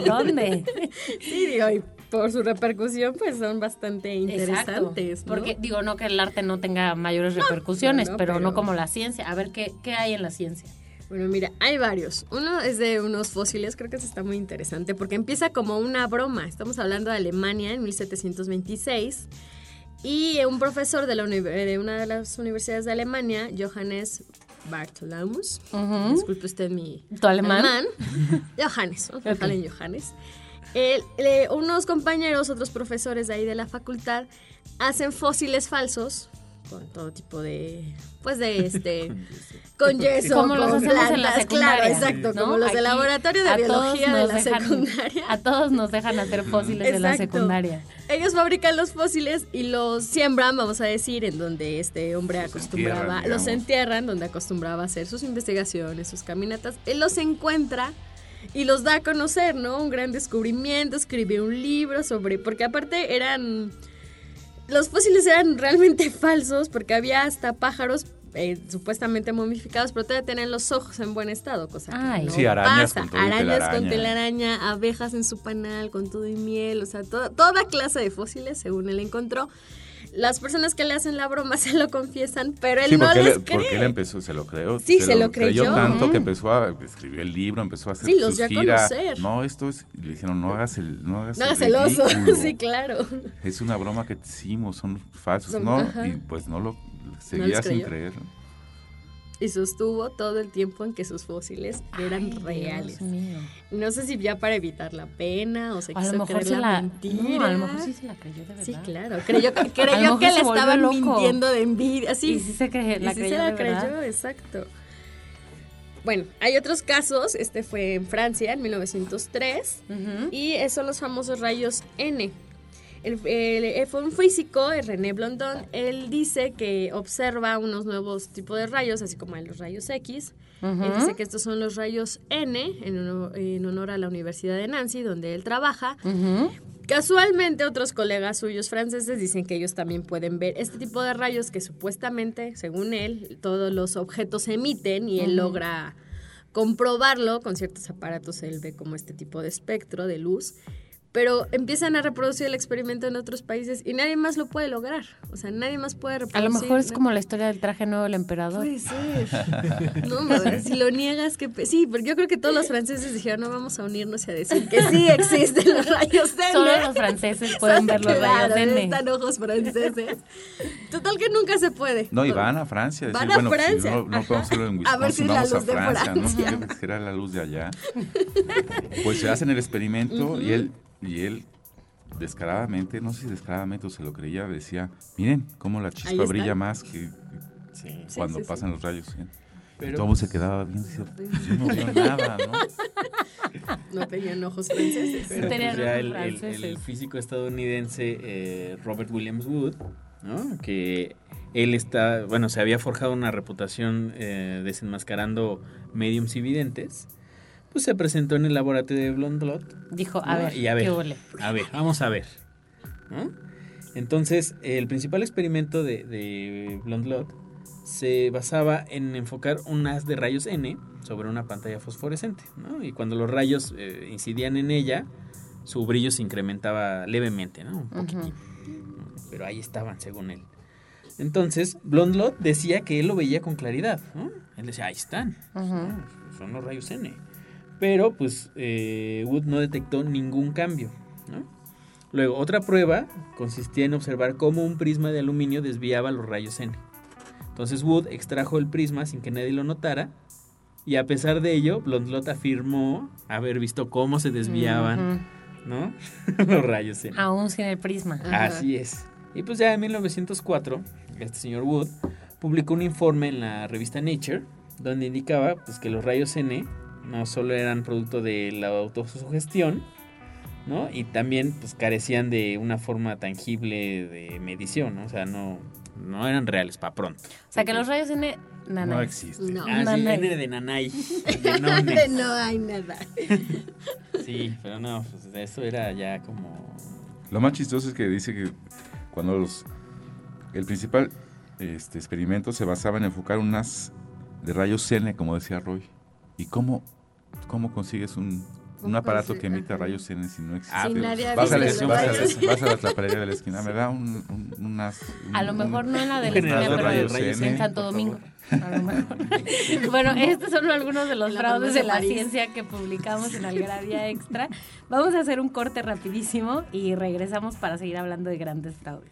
¿Dónde? Sí, digo, y por su repercusión, pues son bastante interesantes. ¿no? Porque digo, no que el arte no tenga mayores repercusiones, no, pero, no pero- como la ciencia. A ver, ¿qué, qué hay en la ciencia? Bueno, mira, hay varios. Uno es de unos fósiles, creo que eso está muy interesante, porque empieza como una broma. Estamos hablando de Alemania en 1726. Y un profesor de, la de una de las universidades de Alemania, Johannes Bartholomeus, Ujú. disculpe usted mi ¿Tu alemán? Johannes, vamos a Ok. dejarle en Johannes. Unos compañeros, otros profesores de ahí de la facultad, hacen fósiles falsos con todo tipo de, pues de este, con yeso, Como los con hacemos en la secundaria. claro, exacto, ¿no? como los del Aquí laboratorio de biología de la dejan- secundaria. A todos nos dejan hacer fósiles de la secundaria. Ellos fabrican los fósiles y los siembran, vamos a decir, en donde este hombre Los acostumbraba, entierran, los entierran, donde acostumbraba a hacer sus investigaciones, sus caminatas. Él los encuentra y los da a conocer, ¿no? Un gran descubrimiento, escribió un libro sobre, porque aparte eran, los fósiles eran realmente falsos, porque había hasta pájaros. eh, supuestamente momificados, pero todavía tenían los ojos en buen estado, cosa que Ay. no Sí, arañas pasa. con arañas con telaraña. telaraña, abejas en su panal con todo y miel, o sea, toda, toda clase de fósiles, según él encontró. Las personas que le hacen la broma se lo confiesan, pero él Sí, no les él, cree. porque él empezó, se lo creó. Sí, se lo creyó. tanto que empezó a escribir el libro, empezó a hacer Sí, los sus conocer. No, esto es, le dijeron, no hagas el, no hagas no hagas el oso, sí, claro. Es una broma que te hicimos, son falsos, Son- ¿no? ajá. Y pues no lo seguía sin creyó. creer. Y sostuvo todo el tiempo en que sus fósiles eran Ay, reales. Dios mío. No sé si ya para evitar la pena o se A quiso lo mejor creer se la, la. mentira. No, a lo mejor sí se la creyó de verdad. Sí, claro. Creyó, que- creyó le estaban loco. mintiendo de envidia. Sí, Y sí se cree, la y sí creyó se la de verdad. creyó, exacto. Bueno, hay otros casos. Este fue en Francia en 1903. Ujú. Y son los famosos rayos N. El, el- fue un físico, el René Blondon, él dice que observa unos nuevos tipos de rayos, así como los rayos X. Él dice que estos son los rayos N, en, honor- en honor a la Universidad de Nancy, donde él trabaja. Casualmente otros colegas suyos franceses dicen que ellos también pueden ver este tipo de rayos que supuestamente, según él, todos los objetos emiten y él logra comprobarlo con ciertos aparatos, él ve como este tipo de espectro de luz. Pero empiezan a reproducir el experimento en otros países y nadie más lo puede lograr. O sea, nadie más puede A reproducir. lo mejor es ¿no? como la historia del traje nuevo del emperador. Puede ser. No, madre, si lo niegas, que... Sí, porque yo creo que todos los franceses dijeron, no vamos a unirnos y a decir que sí existen los rayos N. Solo los franceses pueden ver los Claro, rayos N. Están ojos franceses. Total que nunca se puede. No, y van a Francia. Decir, Van a bueno, pues, si Francia, no, no ajá. podemos hacerlo en A ver si es la vamos a luz de Francia, Francia. ¿no? Era la luz de allá. Pues se hacen el experimento y él, y él descaradamente, no sé si descaradamente o se lo creía, decía, miren cómo la chispa brilla más que Sí. cuando sí, sí. pasan los rayos. ¿sí? Pero- Todo se quedaba bien, decía, "Pues yo no veo nada, ¿no? No tenían ojos franceses. Pero Tenían pues ya ojos el, el- franceses. el físico estadounidense eh, Robert Williams Wood, ¿no? que él está, bueno, se había forjado una reputación eh, desenmascarando mediums y videntes, pues se presentó en el laboratorio de Blondlot. Dijo, a ¿no? ver, y a ver, ¿qué huele? a ver, vamos a ver. ¿no? Entonces, el principal experimento de, de Blondlot se basaba en enfocar un haz de rayos N sobre una pantalla fosforescente, ¿no? Y cuando los rayos eh, incidían en ella, su brillo se incrementaba levemente, ¿no? Un poquitín. Pero ahí estaban, según él. Entonces, Blondlot decía que él lo veía con claridad, ¿no? Él decía, ahí están, son los rayos N. Pero, pues, eh, Wood no detectó ningún cambio, ¿no? Luego, otra prueba consistía en observar cómo un prisma de aluminio desviaba los rayos N. Entonces Wood extrajo el prisma sin que nadie lo notara y a pesar de ello, Blondlot afirmó haber visto cómo se desviaban, ¿no? los rayos N. Aún sin el prisma. Así es. Y pues ya en 1904, este señor Wood publicó un informe en la revista Nature donde indicaba pues, que los rayos N no solo eran producto de la autosugestión, ¿no? Y también pues carecían de una forma tangible de medición, ¿no? O sea, no, no eran reales para pronto. O sea, que los rayos N... nanay. No existe. No. Ah, sí. N de nanay. De no hay nada. Sí, pero no, pues eso era ya como... Lo más chistoso es que dice que cuando los el principal este, experimento se basaba en enfocar unas de rayos N, como decía Roy. ¿Y cómo, cómo consigues un, un ¿Cómo aparato que emita ajá. rayos N si no existe? Ah, Si nadie ha vas, a la, vas, a la, vas a la tlapalería de la esquina, me da un, un- unas... A lo un- mejor un- no en la de un la esquina, pero en rayos N, Santo Domingo. A lo mejor. bueno, estos son algunos de los fraudes de la ciencia que publicamos en Algravia Extra. Vamos a hacer un corte rapidísimo y regresamos para seguir hablando de grandes fraudes.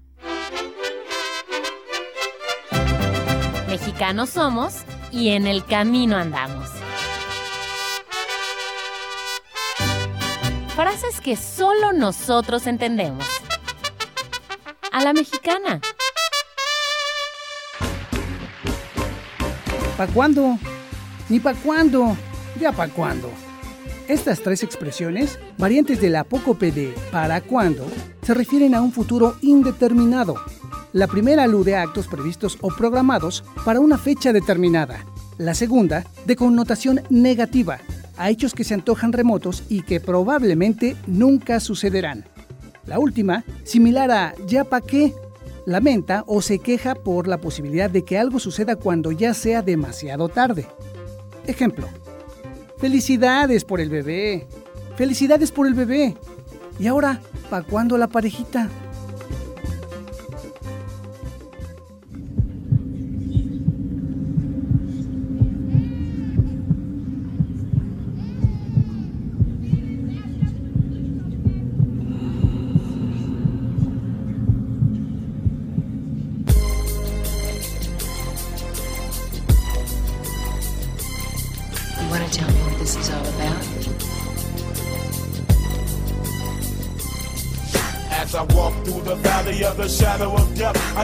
Mexicanos somos y en el camino andamos. Frases que solo nosotros entendemos. A la mexicana. ¿Pa' cuándo? Ni pa' cuándo. Ya pa' cuándo. Estas tres expresiones, variantes de la apócope de ¿para cuándo?, se refieren a un futuro indeterminado. La primera alude a actos previstos o programados para una fecha determinada. La segunda, de connotación negativa, a hechos que se antojan remotos y que probablemente nunca sucederán. La última, similar a ¿ya pa' qué?, lamenta o se queja por la posibilidad de que algo suceda cuando ya sea demasiado tarde. Ejemplo. Felicidades por el bebé. Felicidades por el bebé. Y ahora, ¿pa' cuándo la parejita?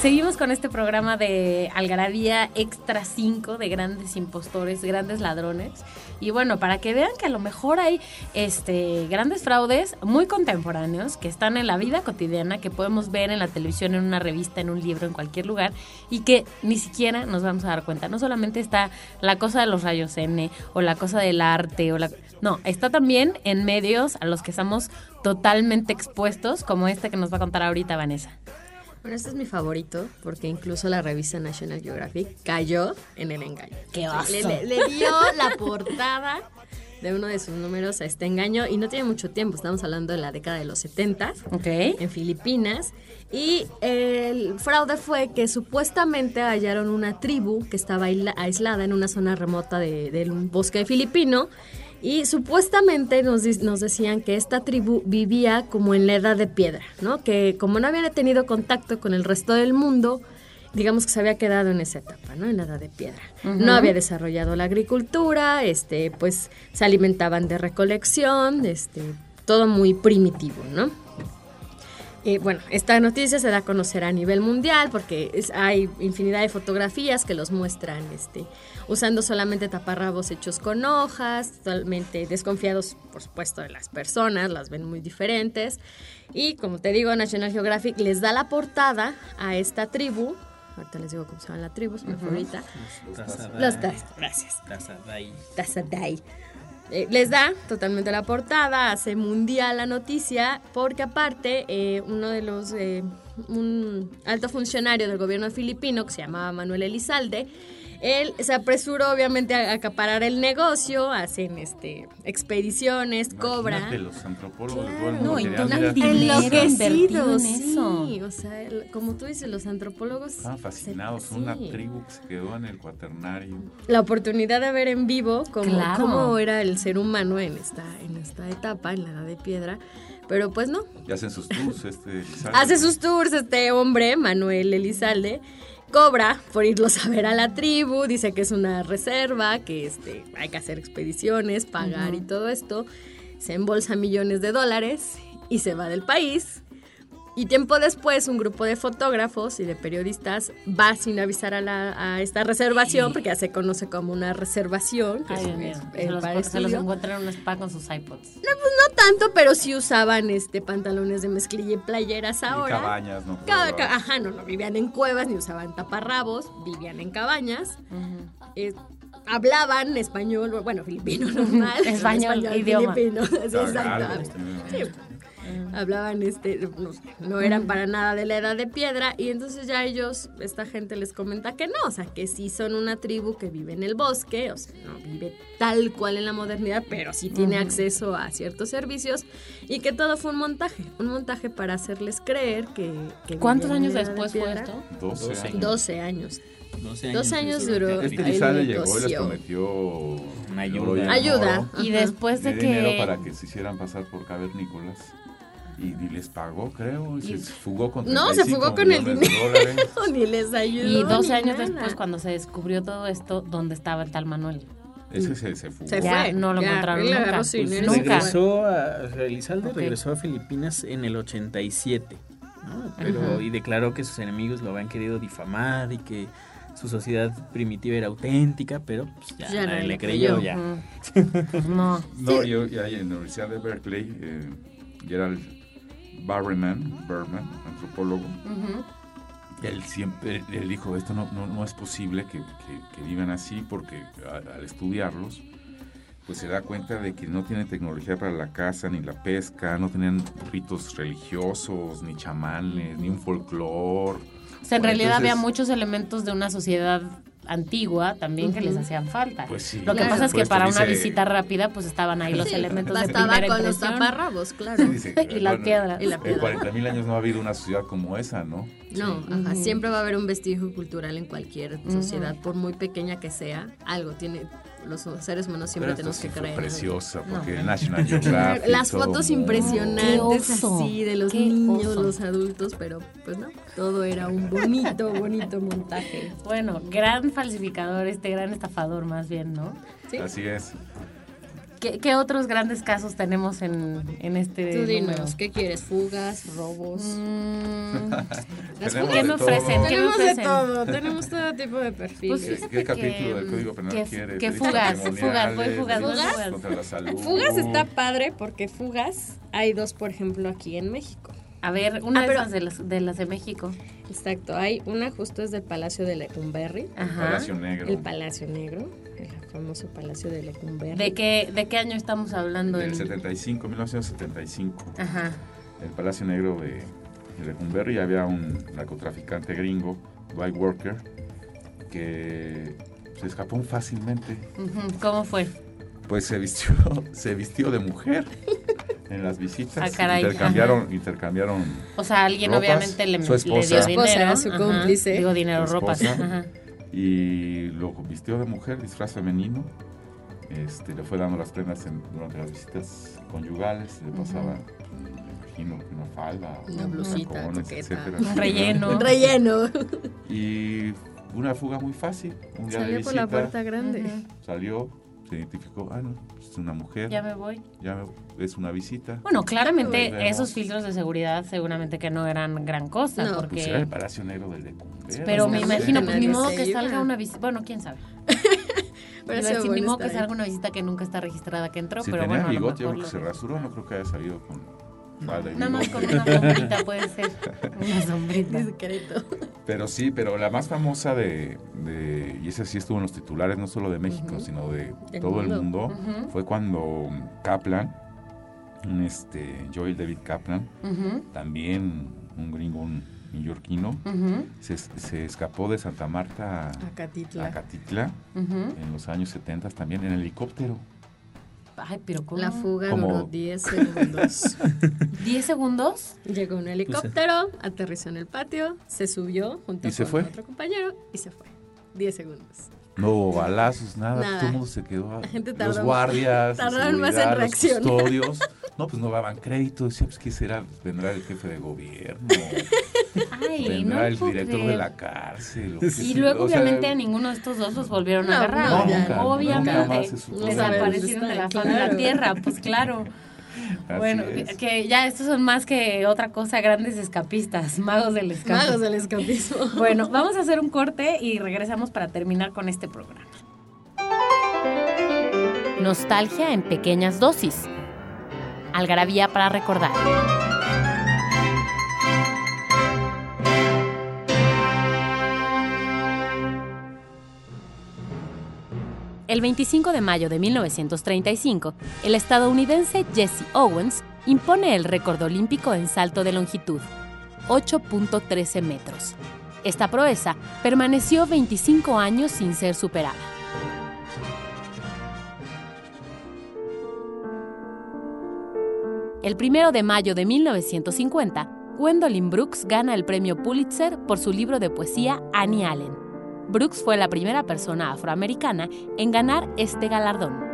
Seguimos con este programa de Algarabía Extra 5 de grandes impostores, grandes ladrones. Y bueno, para que vean que a lo mejor hay este, grandes fraudes muy contemporáneos que están en la vida cotidiana, que podemos ver en la televisión, en una revista, en un libro, en cualquier lugar, y que ni siquiera nos vamos a dar cuenta. No solamente está la cosa de los rayos N o la cosa del arte, o la, no, está también en medios a los que estamos totalmente expuestos, como este que nos va a contar ahorita Vanessa. Bueno, este es mi favorito porque incluso la revista National Geographic cayó en el engaño. ¡Qué oso! Le, le- le dio la portada de uno de sus números a este engaño y no tiene mucho tiempo, estamos hablando de la década de los 70 Ok. en Filipinas. Y el fraude fue que supuestamente hallaron una tribu que estaba aisla- aislada en una zona remota de- del bosque filipino. Y supuestamente nos, decían que esta tribu vivía como en la edad de piedra, ¿no? Que como no habían tenido contacto con el resto del mundo, digamos que se había quedado en esa etapa, ¿no? En la edad de piedra. No había desarrollado la agricultura, este, pues se alimentaban de recolección, este, todo muy primitivo, ¿no? Eh, bueno, esta noticia se da a conocer a nivel mundial porque es- hay infinidad de fotografías que los muestran este, usando solamente taparrabos hechos con hojas, totalmente desconfiados, por supuesto, de las personas, las ven muy diferentes. Y como te digo, National Geographic les da la portada a esta tribu, ahorita les digo cómo se llama la tribu, se me fue ahorita. Tazadai. Los Taz, gracias. Tazadai. Tazadai. Eh, les da totalmente la portada, hace mundial la noticia, porque aparte eh, uno de los, eh, un alto funcionario del gobierno filipino que se llamaba Manuel Elizalde, él se apresuró obviamente a acaparar el negocio, hacen este expediciones, cobra. Imagínate, los antropólogos Claro. No, y el dinero sí, o sea, el- como tú dices, los antropólogos Estaban fascinados una sí. tribu que se quedó en el cuaternario. la oportunidad de ver en vivo cómo, Claro. cómo era el ser humano en esta, en esta etapa, en la edad de piedra. Pero pues no. Y hacen sus tours, este Elizalde. Hace sus tours este hombre, Manuel Elizalde. Cobra por irlos a ver a la tribu, dice que es una reserva, que este, hay que hacer expediciones, pagar y todo esto. Se embolsa millones de dólares y se va del país. Y tiempo después, un grupo de fotógrafos y de periodistas va sin avisar a, la- a esta reservación, porque ya se conoce como una reservación. que Ay, es- Dios mío. es- Se los, se los encuentran en un spa con sus iPods. No tanto, pero sí usaban este pantalones de mezclilla y playeras Y ahora. cabañas, ¿no? Ca- ca- ajá, no, no vivían en cuevas ni usaban taparrabos, vivían en cabañas. Eh, hablaban español, bueno, filipino normal. Español, idioma. filipino. sí, exacto. este, Sí. Hablaban, este, no, sé, no eran para nada de la edad de piedra y entonces ya ellos, esta gente les comenta que no, o sea, que sí son una tribu que vive en el bosque, o sea, no vive tal cual en la modernidad, pero sí tiene acceso a ciertos servicios y que todo fue un montaje, un montaje para hacerles creer que... que ¿Cuántos años edad de después fue esto? 12 Doce. años. 12 años. 12 años. 12 años duró. Este el llegó y les negocio. prometió Una ayuda. y Ayuda. Y después de de dinero que... para que se hicieran pasar por cavernícolas. Y, y les pagó, creo, y, se fugó con No, se 35 fugó con el dinero. ni les ayudó. Y 12 ni años nada. después, cuando se descubrió todo esto, ¿dónde estaba el tal Manuel? Ese se, se fugó. Se Ya fue. no lo ya, encontraron nunca. agarró Pues regresó a, Elizalde regresó a Filipinas en el 87, ¿no? Pero, Ajá. y declaró que sus enemigos lo habían querido difamar y que su sociedad primitiva era auténtica, pero pues, ya, Ya nadie le creyó, creyó. ya. Pues no. No, yo, yo ahí en la Universidad de Berkeley, eh, Gerald Barryman, Berman, antropólogo, él siempre él dijo, esto no, no, no es posible que, que- que vivan así porque a- al estudiarlos, pues se da cuenta de que no tienen tecnología para la caza ni la pesca, no tenían ritos religiosos, ni chamanes, ni un folclore. O sea, en realidad había muchos elementos de una sociedad antigua también que les hacían falta. Pues sí, Lo que Claro. pasa es que para una visita rápida, pues estaban ahí los Sí, elementos de Bastaba primera con los taparrabos, claro. Sí, dice, Y la piedra. Y la En piedra. 40 mil años no ha habido una sociedad como esa, ¿no? No, ajá, siempre va a haber un vestigio cultural en cualquier sociedad, por muy pequeña que sea, algo tiene, los seres humanos siempre tenemos sí que creer. preciosa, porque No. el National Geographic. Las fotos impresionantes así de los qué niños, oso. los adultos, pero pues no, todo era un bonito, bonito montaje. Bueno, gran falsificador, este gran estafador más bien, ¿no? Sí. Así es. ¿Qué, qué otros grandes casos tenemos en, en este Tú número? dinos, ¿qué quieres? ¿Fugas? ¿Robos? Mm, Las ¿Qué de me ofrecen? ¿Qué Tenemos de todo, tenemos todo tipo de perfiles. Pues ¿Qué, qué capítulo que, del Código Penal que- quieres? que Delitos fugas, fugas, voy fugas, fugas. Contra la salud. Fugas está padre porque fugas hay dos, por ejemplo, aquí en México. A ver, una Ah, de pero- esas de las, de las de México. Exacto, hay una justo es del Palacio de Lecumberri, Ajá. Palacio Negro. el Palacio Negro, el famoso Palacio de Lecumberri. ¿De qué, ¿De qué año estamos hablando? Del en- 75, 1975. Ajá. El Palacio Negro de, de Lecumberri había un narcotraficante gringo, Dwight Worker, que se escapó fácilmente. ¿Cómo fue? Pues se vistió, se vistió de mujer en las visitas. Ah, caray, intercambiaron, intercambiaron O sea, alguien Ropas, obviamente le, su le esposa. dio Su esposa, dinero. su ajá. cómplice. Digo dinero, Su ropas. Ajá. Y lo vistió de mujer, disfraz femenino. Este, le fue dando las prendas en- durante las visitas conyugales, le pasaba, me imagino, una falda, Una blusita etcétera. Un relleno. Un relleno. Y una fuga muy fácil. Un día de Salió por la puerta grande. Salió, se identificó, ah, no, es una mujer, Ya me voy. ya me- es una visita. Bueno, claramente esos filtros de seguridad seguramente que no eran gran cosa, No. Pues era el porque... Palacio Negro del Lecumberri. Pero me imagino, pues ni modo se que salga una visita. Bueno, quién sabe. Pero ese decir, ni modo que salga una visita que nunca está registrada que entró, Si pero tenía bueno, bigote, yo creo que se rasuró, no creo que haya salido con Nada más con una sombrita puede ser. Una sombrita. Discreto. Pero sí, pero la más famosa de, de- y esa sí estuvo en los titulares, no solo de México, sino de todo mundo. el mundo, Ujú. fue cuando Kaplan, un este, Joel David Kaplan, también un gringo un neoyorquino, se, se escapó de Santa Marta a Acatitla. Acatitla ujú. en los años 70 también en helicóptero. Ay, pero ¿cómo? La fuga Como- duró 10 segundos. ¿10 segundos? Llegó un helicóptero, aterrizó en el patio, se subió junto ¿Y se con fue? otro compañero y se fue. 10 segundos. No hubo balazos, nada, Nada. todo el mundo se quedó. La gente los guardias, tardaron más en seguridad, los custodios. No, pues no daban crédito. Decía, pues, ¿qué será? Vendrá el jefe de gobierno. Ay, vendrá no el director de la cárcel. o Y luego, yo, o sea, obviamente, a ninguno de estos dos los volvieron No, a agarrar. no, nunca, nunca obviamente. más se supo. No desaparecieron de la faz de la tierra, pues claro. Bueno, es. que, que ya estos son más que otra cosa, grandes escapistas, magos del escape. Magos del escapismo. Bueno, vamos a hacer un corte y regresamos para terminar con este programa. Nostalgia en pequeñas dosis. Algarabía para recordar. El 25 de mayo de 1935, el estadounidense Jesse Owens impone el récord olímpico en salto de longitud, 8.13 metros. Esta proeza permaneció 25 años sin ser superada. El 1 de mayo de 1950, Gwendolyn Brooks gana el premio Pulitzer por su libro de poesía Annie Allen. Brooks fue la primera persona afroamericana en ganar este galardón.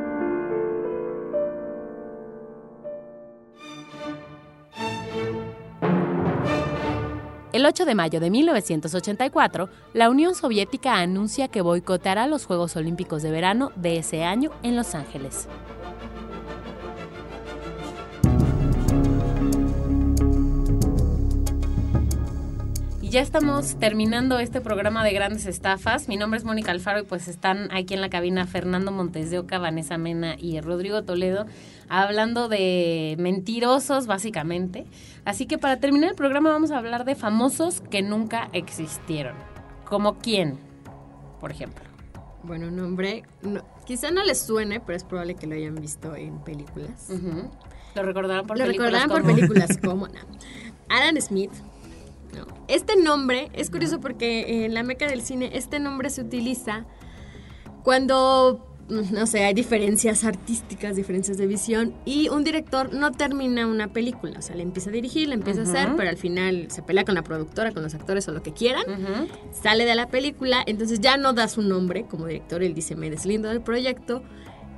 El 8 de mayo de 1984, la Unión Soviética anuncia que boicoteará los Juegos Olímpicos de Verano de ese año en Los Ángeles. Ya estamos terminando este programa de grandes estafas. Mi nombre es Mónica Alfaro y pues están aquí en la cabina Fernando Montes de Oca, Vanessa Mena y Rodrigo Toledo hablando de mentirosos básicamente. Así que para terminar el programa vamos a hablar de famosos que nunca existieron. ¿Como quién, por ejemplo? Bueno, un hombre, no- quizá no les suene, pero es probable que lo hayan visto en películas. Lo recordarán por Lo películas recordarán por como- películas como no. Alan Smith. No. Este nombre es curioso porque en la meca del cine este nombre se utiliza cuando, no sé, hay diferencias artísticas, diferencias de visión y un director no termina una película. O sea, le empieza a dirigir, le empieza a hacer, pero al final se pelea con la productora, con los actores o lo que quieran. Sale de la película, entonces ya no da su nombre como director, él dice me deslindo del proyecto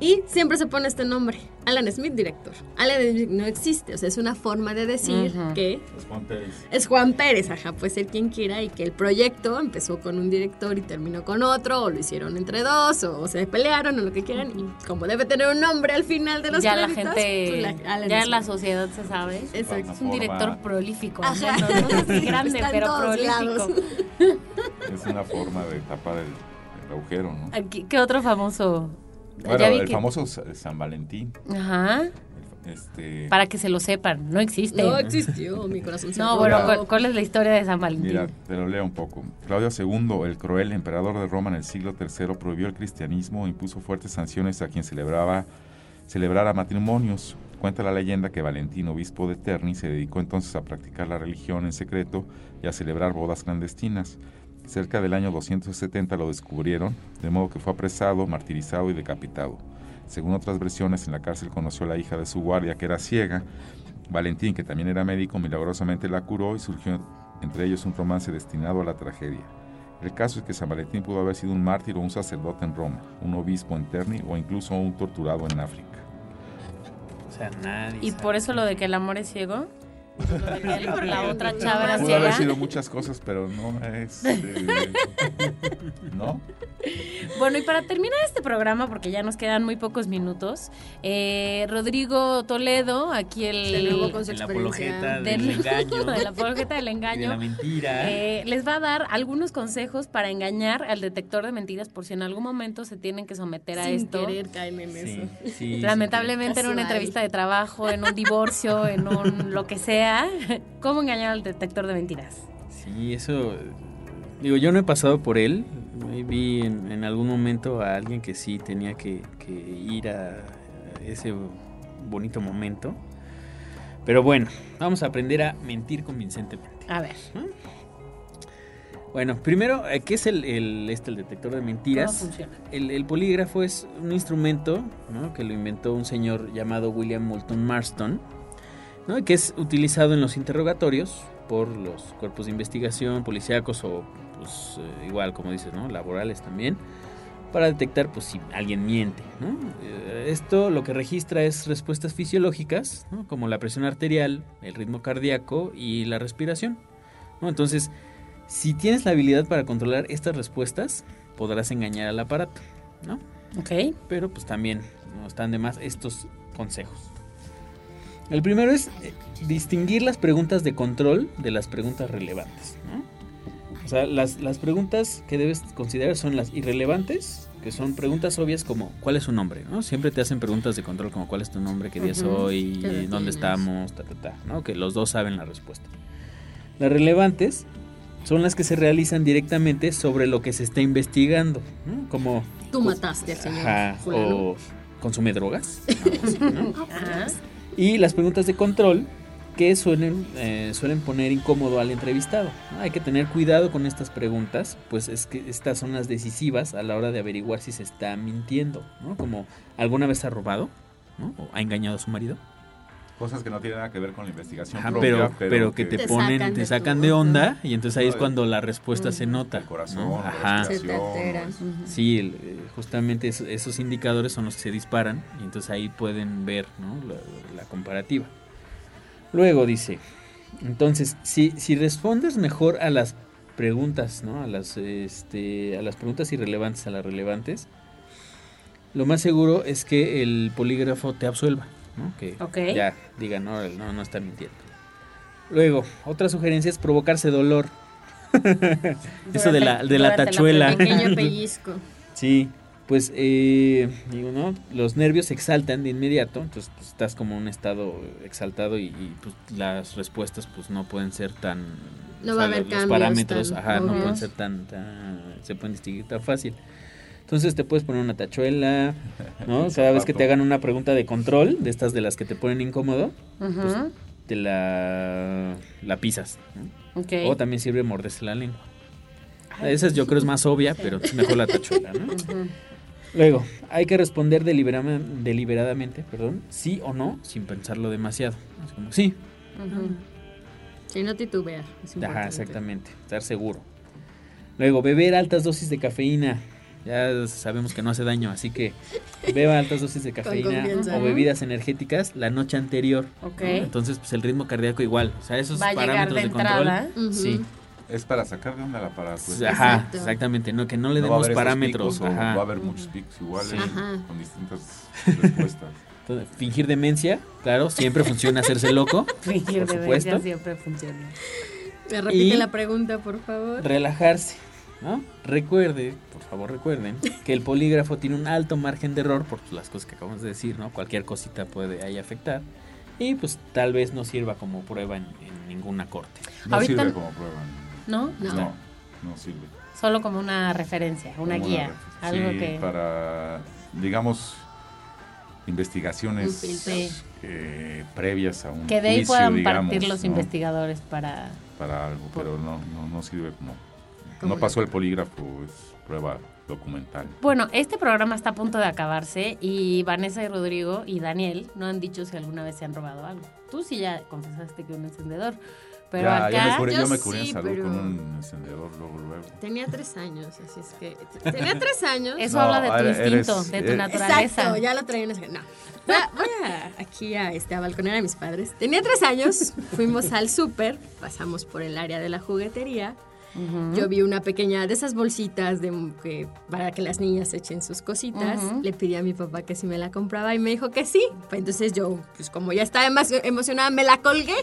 y siempre se pone este nombre, Alan Smith, director. Alan Smith no existe, o sea, es una forma de decir que Los Juan Pérez. es Juan Pérez, ajá, puede ser quien quiera y que el proyecto empezó con un director y terminó con otro, o lo hicieron entre dos, o, se pelearon, o lo que quieran, y como debe tener un nombre al final de los ya la créditos, gente, pues, la- Alan ya Smith. la sociedad se sabe. Exacto. Es un director prolífico, Ajá. menos, no sé si grande, Está en pero todos prolífico. lados. Es una forma de tapar el, el agujero, ¿no? Aquí, ¿Qué otro famoso? Bueno, Ya vi el que- famoso Sa- San Valentín. Ajá, Este, para que se lo sepan, no existe. No existió, mi corazón se No, bueno, Mira. ¿cuál, cuál es la historia de San Valentín? Mira, te lo leo un poco. Claudio II, el cruel emperador de Roma en el siglo III, prohibió el cristianismo e impuso fuertes sanciones a quien celebraba, celebrara matrimonios. Cuenta la leyenda que Valentín, obispo de Terni, se dedicó entonces a practicar la religión en secreto y a celebrar bodas clandestinas. Cerca del año 270 lo descubrieron, de modo que fue apresado, martirizado y decapitado. Según otras versiones, en la cárcel conoció a la hija de su guardia, que era ciega. Valentín, que también era médico, milagrosamente la curó y surgió entre ellos un romance destinado a la tragedia. El caso es que San Valentín pudo haber sido un mártir o un sacerdote en Roma, un obispo en Terni o incluso un torturado en África. O sea, nadie. ¿Y por eso lo de que el amor es ciego? El- la otra chava era Pudo haber sido muchas cosas, pero no es... eh, ¿No? Bueno, y para terminar este programa, porque ya nos quedan muy pocos minutos, eh, Rodrigo Toledo, aquí el... De nuevo con su En la experiencia. apologeta del- del engaño. de la apologeta del de engaño. la mentira. Eh, les va a dar algunos consejos para engañar al detector de mentiras por si en algún momento se tienen que someter a Sin esto. querer caen en eso. sí, sí, Lamentablemente en una entrevista de trabajo, en un divorcio, en un lo que sea, ¿cómo engañar al detector de mentiras? Sí, eso. Digo, yo no he pasado por él. Vi en, en algún momento a alguien que sí tenía que, que ir a ese bonito momento. Pero bueno, vamos a aprender a mentir convincentemente. A ver. Bueno, primero, eh, ¿qué es el, el- este, el detector de mentiras? ¿Cómo funciona? El, el polígrafo es un instrumento ¿no? que lo inventó un señor llamado William Moulton Marston, ¿no? que es utilizado en los interrogatorios por los cuerpos de investigación, policíacos o, pues, eh, igual, como dices, ¿no? laborales también, para detectar pues, si alguien miente. ¿no? Eh, Esto lo que registra es respuestas fisiológicas, ¿no? como la presión arterial, el ritmo cardíaco y la respiración. ¿no? Entonces, si tienes la habilidad para controlar estas respuestas, podrás engañar al aparato, ¿no? Ok. Pero pues también no están de más estos consejos. El primero es eh, distinguir las preguntas de control de las preguntas relevantes, ¿no? O sea, las, las preguntas que debes considerar son las irrelevantes, que son preguntas obvias como ¿cuál es su nombre? ¿no? Siempre te hacen preguntas de control como ¿cuál es tu nombre? ¿Qué día es hoy? ¿qué edad ¿Dónde tienes? estamos? Ta, ta, ta, ¿no? Que los dos saben la respuesta. Las relevantes son las que se realizan directamente sobre lo que se está investigando, ¿no? Como Tú mataste al señor Ajá, o consume drogas. así, ¿no? Y las preguntas de control que suelen, eh, suelen poner incómodo al entrevistado. Hay que tener cuidado con estas preguntas, pues es que estas son las decisivas a la hora de averiguar si se está mintiendo, ¿no? Como alguna vez ha robado. O ha engañado a su marido. Cosas que no tienen nada que ver con la investigación Ajá, propia, pero, pero, que te, Te ponen, sacan te de sacan de onda y entonces ahí es cuando la respuesta se nota. el corazón, ¿no? la Ajá. Se te. Sí, el- eh, justamente es- esos indicadores son los que se disparan y entonces ahí pueden ver ¿no? la, la comparativa. Luego dice, entonces, si, si respondes mejor a las preguntas, ¿no? A las, este, a las preguntas irrelevantes, a las relevantes, lo más seguro es que el polígrafo te absuelva, ¿no? Que ya digan, no, no, no está mintiendo. Luego, otra sugerencia es provocarse dolor. Eso de la, de la tachuela. Pequeño pellizco. Sí, pues eh, digo, ¿no? Los nervios se exaltan de inmediato, entonces pues, estás como en un estado exaltado y, y, pues, las respuestas pues no pueden ser tan... No va a haber los cambios parámetros, tan ajá, no pueden ser tan, tan- se pueden distinguir tan fácil. Entonces te puedes poner una tachuela, ¿no? Cada vez que te hagan una pregunta de control, de estas de las que te ponen incómodo, Ujú. te la, la pisas. O también sirve morderse la lengua. Esa es, yo creo es más obvia, pero es mejor la tachuela, ¿no? Ujú. Luego, hay que responder deliberadamente, perdón, sí o no, sin pensarlo demasiado. Es como, sí, Ujú. Sí, no titubear. es ajá, exactamente, estar seguro. Luego, beber altas dosis de cafeína. Ya sabemos que no hace daño, así que beba altas dosis de cafeína o bebidas energéticas la noche anterior. Ok. ¿no? Entonces, pues el ritmo cardíaco igual. O sea, esos Va parámetros de de, control. Sí, Es para sacar de onda la. Pues, ajá, Exacto. exactamente, no que no le No demos parámetros, picos o ajá. va a haber muchos picos iguales Sí. Con distintas respuestas. Entonces, fingir demencia, claro, siempre funciona hacerse loco. Fingir demencia siempre funciona. Me repite Y- la pregunta, por favor. relajarse, ¿no? Recuerde, por favor recuerden, que el polígrafo tiene un alto margen de error por las cosas que acabamos de decir, ¿no? Cualquier cosita puede ahí afectar y pues tal vez no sirva como prueba en, en ninguna corte. No Ahorita- sirve como prueba. ¿No? No. No, no sirve. Solo como una referencia, una Como guía. referencia. algo Sí, que. para, digamos, investigaciones. Sí. eh, previas a un Que de ahí juicio, puedan digamos, partir los ¿no? investigadores para. para algo, pero no, no, no sirve como... No pasó el polígrafo, es prueba documental. Bueno, este programa está a punto de acabarse y Vanessa y Rodrigo y Daniel no han dicho si alguna vez se han robado algo. Tú sí ya confesaste que un encendedor, pero ya, ya me acá curé, yo yo me curé sí, en salud pero- con un encendedor luego, luego. Tenía tres años, así es que. Tenía tres años. eso No, habla de tu eres- instinto, de tu eres- naturaleza. Exacto, ya lo traía en ese... No. Voy a, aquí a, este, a balconear a mis padres. Tenía tres años, fuimos al súper, pasamos por el área de la juguetería. Yo vi una pequeña de esas bolsitas de, que, para que las niñas echen sus cositas. Le pedí a mi papá que si me la compraba y me dijo que sí. Entonces yo, pues como ya estaba emo- emocionada, me la colgué.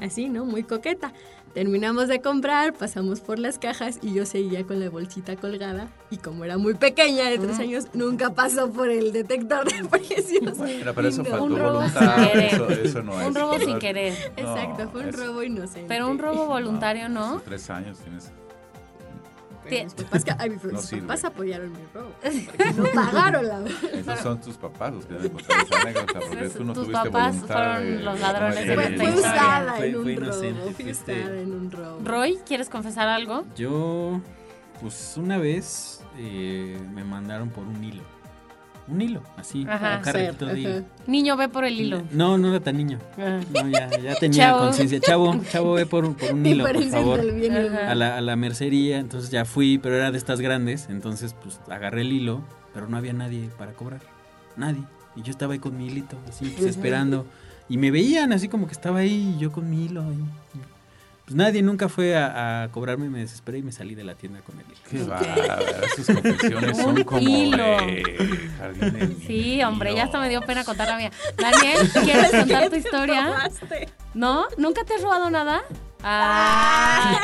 Así, ¿no? Muy coqueta. Terminamos de comprar, pasamos por las cajas y yo seguía con la bolsita colgada. Y como era muy pequeña, de tres años, nunca pasó por el detector de precios. Bueno, pero eso no. faltó Un robo sin voluntad, querer. eso, eso no es. Un robo sin No, querer. Exacto, fue un es- robo inocente. Pero un robo voluntario, ¿no? Hace tres años tienes Pero mis papás, ca- ay, mis No papás apoyaron mi robo. No pagaron la Esos son tus papás los que deben contar esa anécdota, porque tú no Tus tuviste papás voluntad fueron de- los ladrones de Fue historia. usada Fue- en un fue robo. inocente, Fui fuiste- usada en un robo. Roy, ¿quieres confesar algo? Yo, pues una vez eh, me mandaron por un hilo. Un hilo, así, Ajá. un carretito de Ajá. hilo. Niño, ve por el hilo. No, no era tan niño. Ah. No, ya, ya tenía conciencia. Chavo, chavo, ve por, un- por un hilo, por favor. A la, a la mercería, entonces ya fui, pero era de estas grandes, entonces pues agarré el hilo, pero no había nadie para cobrar. Nadie. Y yo estaba ahí con mi hilito, así, pues, esperando. Y me veían así como que estaba ahí, yo con mi hilo. ahí. Pues nadie nunca fue a, a cobrarme, me desesperé y me salí de la tienda con el hilo. Qué bárbaro, sus confesiones son Un como hilo. de Sí, hombre, ya hasta me dio pena contar la mía. Daniel, ¿quieres contar tu historia? ¿No? ¿Nunca te has robado nada? Ah,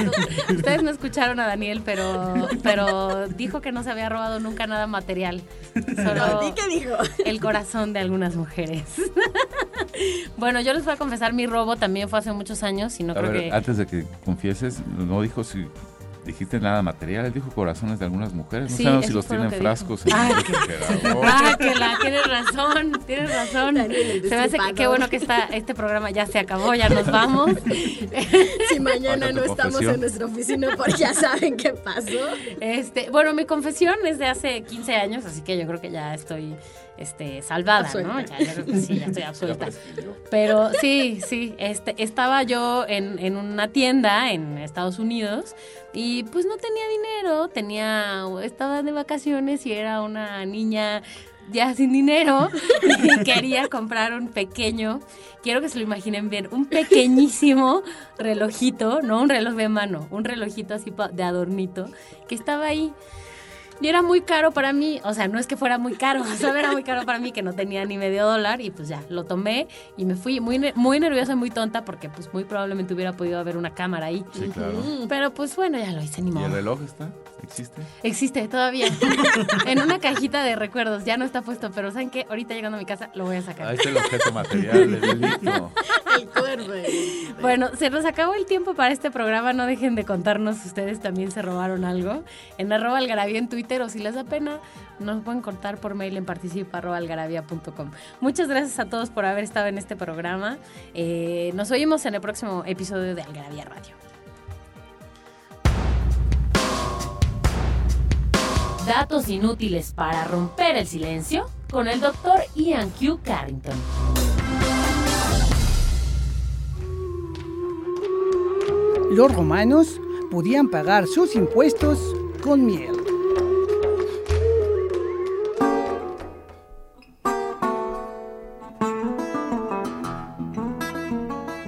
ustedes no escucharon a Daniel, pero, pero dijo que no se había robado nunca nada material. Solo ¿A ti qué dijo? el corazón de algunas mujeres. bueno, yo les voy a confesar, mi robo también fue hace muchos años y no A creo ver, que... antes de que confieses, no dijo si dijiste nada material, él dijo corazones de algunas mujeres. No Sí, sabemos si los lo tienen que frascos Ah, el refrigerador. Ah, que la, tienes razón, tienes razón. Daniel, Se me hace que qué bueno que está, este programa ya se acabó, ya nos vamos. Si mañana no estamos en nuestra oficina porque ya saben qué pasó. Este, bueno, mi confesión es de hace 15 años, así que yo creo que ya estoy este, salvada, ¿no? Ya, ya sí, ya estoy prescribió. Pero sí, sí, este, estaba yo en, en una tienda en Estados Unidos y pues no tenía dinero, tenía, estaba de vacaciones y era una niña ya sin dinero y quería comprar un pequeño, quiero que se lo imaginen bien, un pequeñísimo relojito, no un reloj de mano, un relojito así de adornito que estaba ahí. Y era muy caro para mí, o sea, no es que fuera muy caro, solo era muy caro para mí que no tenía ni medio dólar y pues ya, lo tomé y me fui muy, muy nerviosa y muy tonta porque pues muy probablemente hubiera podido haber una cámara ahí. Sí, claro. Pero pues bueno, ya lo hice, ni ¿Y el modo. reloj está? ¿Existe? Existe todavía. en una cajita de recuerdos, ya no está puesto, pero ¿saben qué? Ahorita llegando a mi casa lo voy a sacar. Ahí está el objeto material, el delito. El cuervo. Bueno, se nos acabó el tiempo para este programa. No dejen de contarnos si ustedes también se robaron algo. En arroba algarabía en Twitter si les da pena, nos pueden contar por mail en participa arroba algarabía.com. Muchas gracias a todos por haber estado en este programa. Eh, nos oímos en el próximo episodio de Algarabía Radio. Datos inútiles para romper el silencio con el doctor Ian Q. Carrington. Los romanos podían pagar sus impuestos con miel.